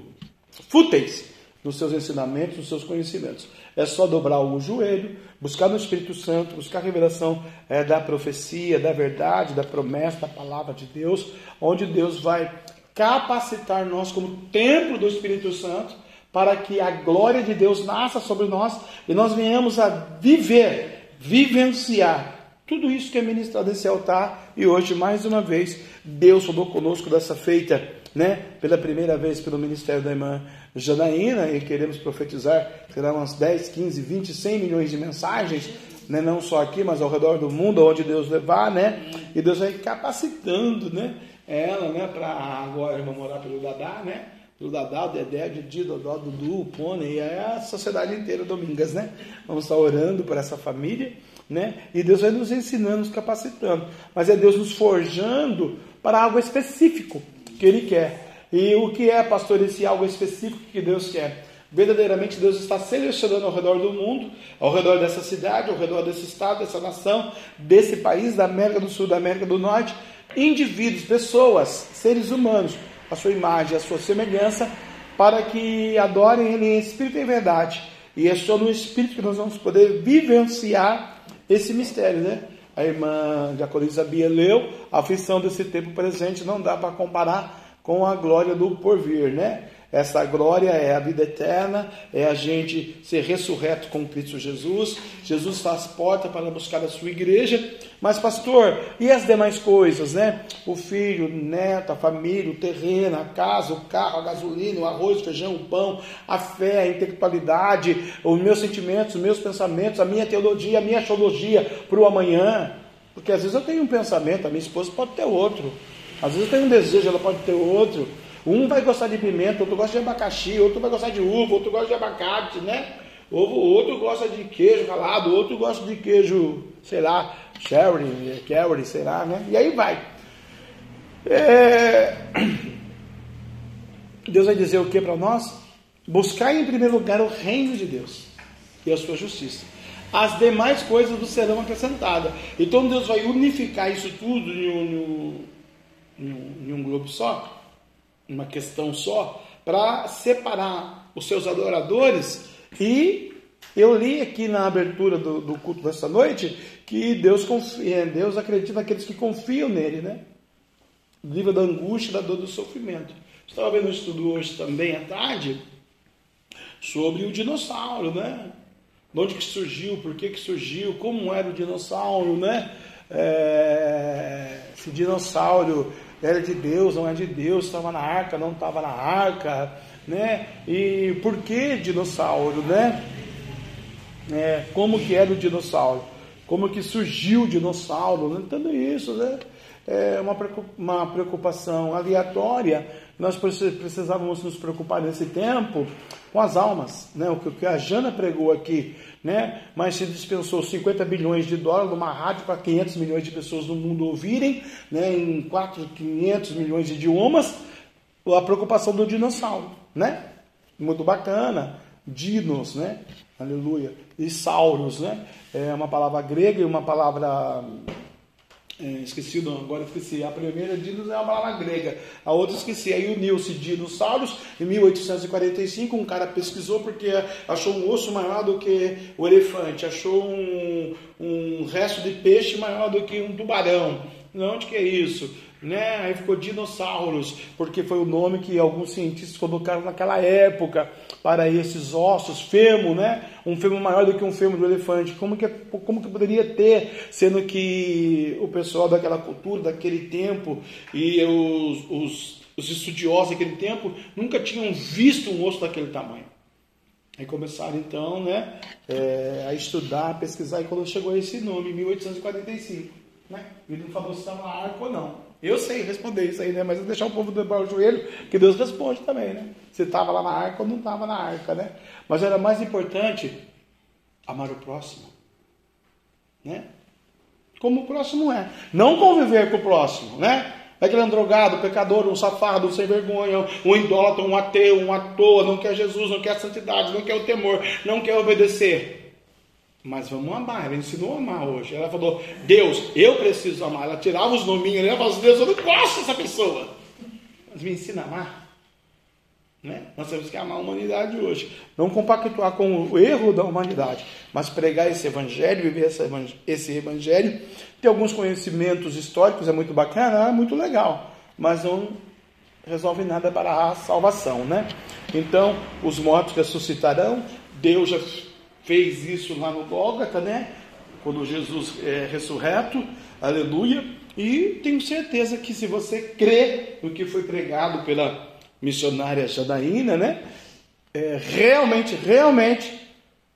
fúteis nos seus ensinamentos, nos seus conhecimentos. É só dobrar o joelho, buscar no Espírito Santo, buscar a revelação é, da profecia, da verdade, da promessa, da palavra de Deus, onde Deus vai capacitar nós como templo do Espírito Santo para que a glória de Deus nasça sobre nós e nós venhamos a viver, vivenciar tudo isso que é ministrado nesse altar. E hoje, mais uma vez, Deus falou conosco dessa feita, né? Pela primeira vez pelo ministério da irmã Janaína, e queremos profetizar, será umas 10, 15, 20, 100 milhões de mensagens, né? não só aqui, mas ao redor do mundo, onde Deus levar, né? E Deus vai capacitando, né? Ela, né? Para agora irmã morar pelo Dadá, né? Pelo Dadá, o Dedé, o Didi, Dodó, Dudu, o Pônei, e a sociedade inteira, Domingas, né? Vamos estar orando por essa família, né? E Deus vai nos ensinando, nos capacitando. Mas é Deus nos forjando para algo específico que Ele quer. E o que é, pastor, esse algo específico que Deus quer? Verdadeiramente Deus está selecionando ao redor do mundo, ao redor dessa cidade, ao redor desse estado, dessa nação, desse país, da América do Sul, da América do Norte, indivíduos, pessoas, seres humanos, a sua imagem, a sua semelhança, para que adorem Ele em espírito e em verdade. E é só no espírito que nós vamos poder vivenciar esse mistério, né? A irmã Diaconisa Bia leu, a aflição desse tempo presente não dá para comparar com a glória do porvir, né? Essa glória é a vida eterna, é a gente ser ressurreto com Cristo Jesus. Jesus faz porta para buscar a sua igreja. Mas, pastor, e as demais coisas, né? O filho, o neto, a família, o terreno, a casa, o carro, a gasolina, o arroz, o feijão, o pão, a fé, a intelectualidade, os meus sentimentos, os meus pensamentos, a minha teologia, a minha teologia para o amanhã. Porque às vezes eu tenho um pensamento, a minha esposa pode ter outro. Às vezes eu tenho um desejo, ela pode ter outro. Um vai gostar de pimenta, outro gosta de abacaxi, outro vai gostar de uva, outro gosta de abacate, né? Outro gosta de queijo ralado, outro gosta de queijo, sei lá, sherry, curry, sei lá, né? E aí vai. É... Deus vai dizer o que para nós? Buscar em primeiro lugar o reino de Deus e a sua justiça. As demais coisas vos serão acrescentadas. Então Deus vai unificar isso tudo em um, em um, em um globo só uma questão só, para separar os seus adoradores. E eu li aqui na abertura do, do culto desta noite que Deus confia, Deus acredita naqueles que confiam nele, né? Livra da angústia, da dor do sofrimento. Estava vendo um estudo hoje também à tarde sobre o dinossauro, né? De onde que surgiu, por que, que surgiu, como era o dinossauro, né? É, esse dinossauro era de Deus, não é de Deus, estava na arca, não estava na arca, né? E por que dinossauro, né? É, como que era o dinossauro? Como que surgiu o dinossauro? Né? Tudo isso, né? É uma preocupação aleatória. Nós precisávamos nos preocupar nesse tempo com as almas, né? O que a Jana pregou aqui, né? Mas se dispensou 50 bilhões de dólares numa rádio para 500 milhões de pessoas no mundo ouvirem, né? Em 4, 500 milhões de idiomas, a preocupação do dinossauro, né? Muito bacana, dinos, né? Aleluia. E sauros, né? É uma palavra grega e uma palavra esqueci o nome, agora esqueci. A primeira dinos é uma palavra grega, a outra esqueci. Aí uniu-se dinossauros em 1845. Um cara pesquisou porque achou um osso maior do que o elefante, achou um, um resto de peixe maior do que um tubarão. Onde que é isso? Né? Aí ficou dinossauros, porque foi o nome que alguns cientistas colocaram naquela época para esses ossos, fêmur, né? Um fêmur maior do que um fêmur do elefante. Como que, como que poderia ter, sendo que o pessoal daquela cultura, daquele tempo, e os, os, os estudiosos daquele tempo nunca tinham visto um osso daquele tamanho. Aí começaram então né, é, a estudar, a pesquisar, e quando chegou esse nome, em 1845. Né? Ele não falou se estava na arca ou não. Eu sei responder isso aí, né? Mas deixar o povo dobrar o joelho, que Deus responde também, né? Se estava lá na arca ou não estava na arca, né? Mas era mais importante amar o próximo, né? Como o próximo é. Não conviver com o próximo, né? É aquele um drogado, pecador, um safado, um sem vergonha, um idólatra, um ateu, um à toa, não quer Jesus, não quer santidade, não quer o temor, não quer obedecer. Mas vamos amar, ela ensinou a amar hoje. Ela falou, Deus, eu preciso amar. Ela tirava os nominhos, ela falava, Deus, eu não gosto dessa pessoa. Mas me ensina a amar. Né? Nós temos que amar a humanidade hoje. Não compactuar com o erro da humanidade, mas pregar esse evangelho, viver esse evangelho. Ter alguns conhecimentos históricos é muito bacana, é muito legal, mas não resolve nada para a salvação, né? Então, os mortos ressuscitarão, Deus já fez isso lá no Gólgata, né? Quando Jesus é ressurreto, aleluia. E tenho certeza que se você crê no que foi pregado pela missionária Janaína, né? É, realmente, realmente,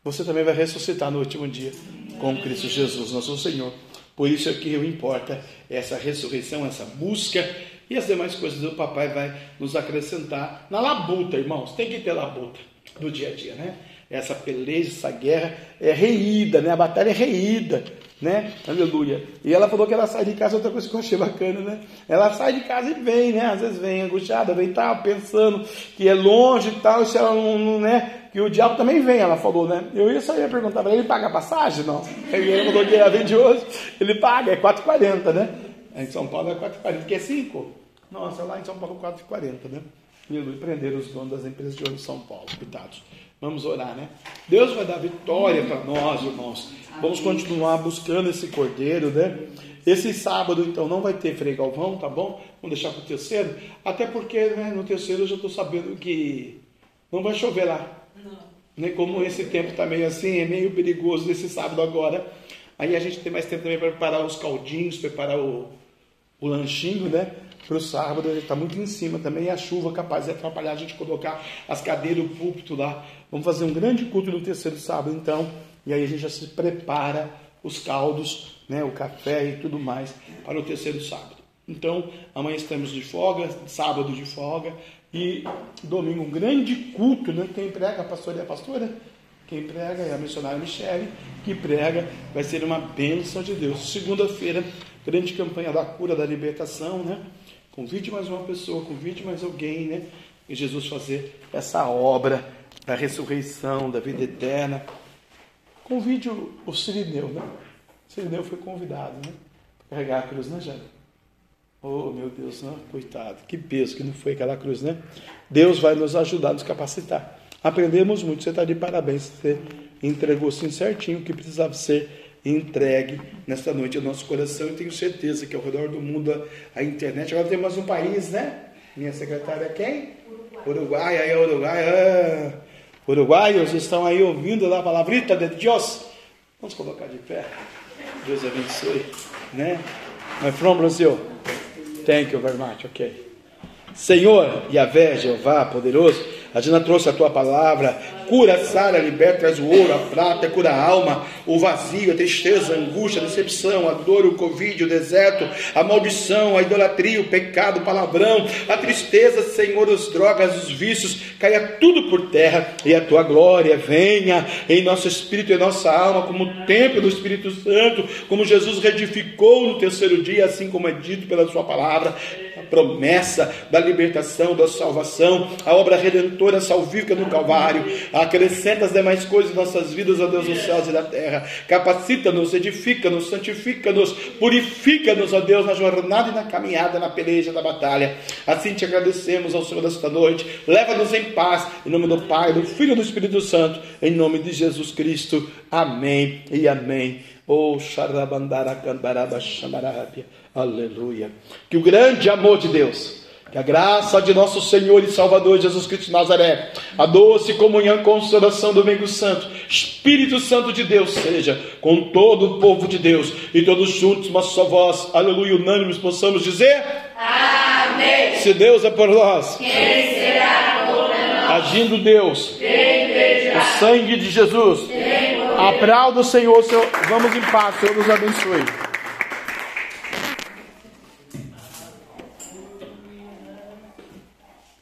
você também vai ressuscitar no último dia com Cristo Jesus, nosso Senhor. Por isso é que importa essa ressurreição, essa busca e as demais coisas o papai vai nos acrescentar na labuta, irmãos. Tem que ter labuta no dia a dia, né? Essa peleja, essa guerra é reída, né? A batalha é reída, né? Aleluia. E ela falou que ela sai de casa, outra coisa que eu achei bacana, né? Ela sai de casa e vem, né? Às vezes vem angustiada, vem tal, pensando que é longe e tal, se ela não, né? Que o diabo também vem, ela falou, né? Eu ia só ia perguntar para ele, ele paga a passagem? Não. Ele falou que ela vem de hoje, ele paga, é 4,40, né? Em São Paulo é 4,40, que é 5. Nossa, lá em São Paulo é 4,40, né? Aleluia. Prenderam os donos das empresas de ônibus de São Paulo, cuidados. Vamos orar, né? Deus vai dar vitória para nós, irmãos. Vamos continuar buscando esse cordeiro, né? Esse sábado, então, não vai ter Frei Galvão, tá bom? Vamos deixar para o terceiro. Até porque né, no terceiro eu já estou sabendo que não vai chover lá. Não. Né? Como esse tempo está meio assim, é meio perigoso esse sábado agora. Aí a gente tem mais tempo também para preparar os caldinhos, preparar o, o lanchinho, né? Para o sábado, está muito em cima também, e a chuva capaz de atrapalhar a gente colocar as cadeiras, o púlpito lá. Vamos fazer um grande culto no terceiro sábado, então, e aí a gente já se prepara os caldos, né, o café e tudo mais para o terceiro sábado. Então, amanhã estamos de folga, sábado de folga, e domingo um grande culto, né? Quem prega, a pastora e a pastora? Quem prega é a missionária Michele, que prega, vai ser uma bênção de Deus. Segunda-feira, grande campanha da cura, da libertação, né? Convide mais uma pessoa, convide mais alguém, né? E Jesus fazer essa obra da ressurreição, da vida eterna. Convide o, o Sirineu, né? O Sirineu foi convidado, né? Para carregar a cruz, né, Jana? Oh, meu Deus, né? coitado, que peso que não foi aquela cruz, né? Deus vai nos ajudar, nos capacitar. Aprendemos muito, você está de parabéns, você entregou assim certinho o que precisava ser entregue nesta noite ao nosso coração. Eu tenho certeza que ao redor do mundo a internet. Agora tem mais um país, né? Minha secretária é quem? Uruguai. Aí, Uruguai. Ah, uruguaios estão aí ouvindo a palavrita de Deus. Vamos colocar de pé. Deus abençoe. Né? My from Brazil. Thank you very much. Ok. Senhor, Yahvé, Jeová, poderoso, a Dina trouxe a tua palavra, cura, sara, liberta, traz o ouro, a prata, cura a alma, o vazio, a tristeza, a angústia, a decepção, a dor, o covid, o deserto, a maldição, a idolatria, o pecado, o palavrão, a tristeza, Senhor, as drogas, os vícios, caia tudo por terra e a tua glória venha em nosso espírito e nossa alma, como templo do Espírito Santo, como Jesus redificou no terceiro dia, assim como é dito pela sua palavra promessa da libertação, da salvação, a obra redentora salvífica no Calvário. Acrescenta as demais coisas em nossas vidas, ó Deus, dos céus e da terra. Capacita-nos, edifica-nos, santifica-nos, purifica-nos, ó Deus, na jornada e na caminhada, na peleja da batalha. Assim te agradecemos ao Senhor desta noite. Leva-nos em paz, em nome do Pai, do Filho e do Espírito Santo, em nome de Jesus Cristo. Amém e amém. Oh, xarabandara candaraba xamarabia. Aleluia. Que o grande amor de Deus, que a graça de nosso Senhor e Salvador Jesus Cristo de Nazaré, a doce comunhão e consolação do Domingo Santo, Espírito Santo de Deus seja com todo o povo de Deus e todos juntos, uma só voz, aleluia, unânimes, possamos dizer: Amém. Se Deus é por nós, quem será contra nós? Agindo Deus, o sangue de Jesus, a prau do Senhor, Senhor, vamos em paz, Senhor nos abençoe.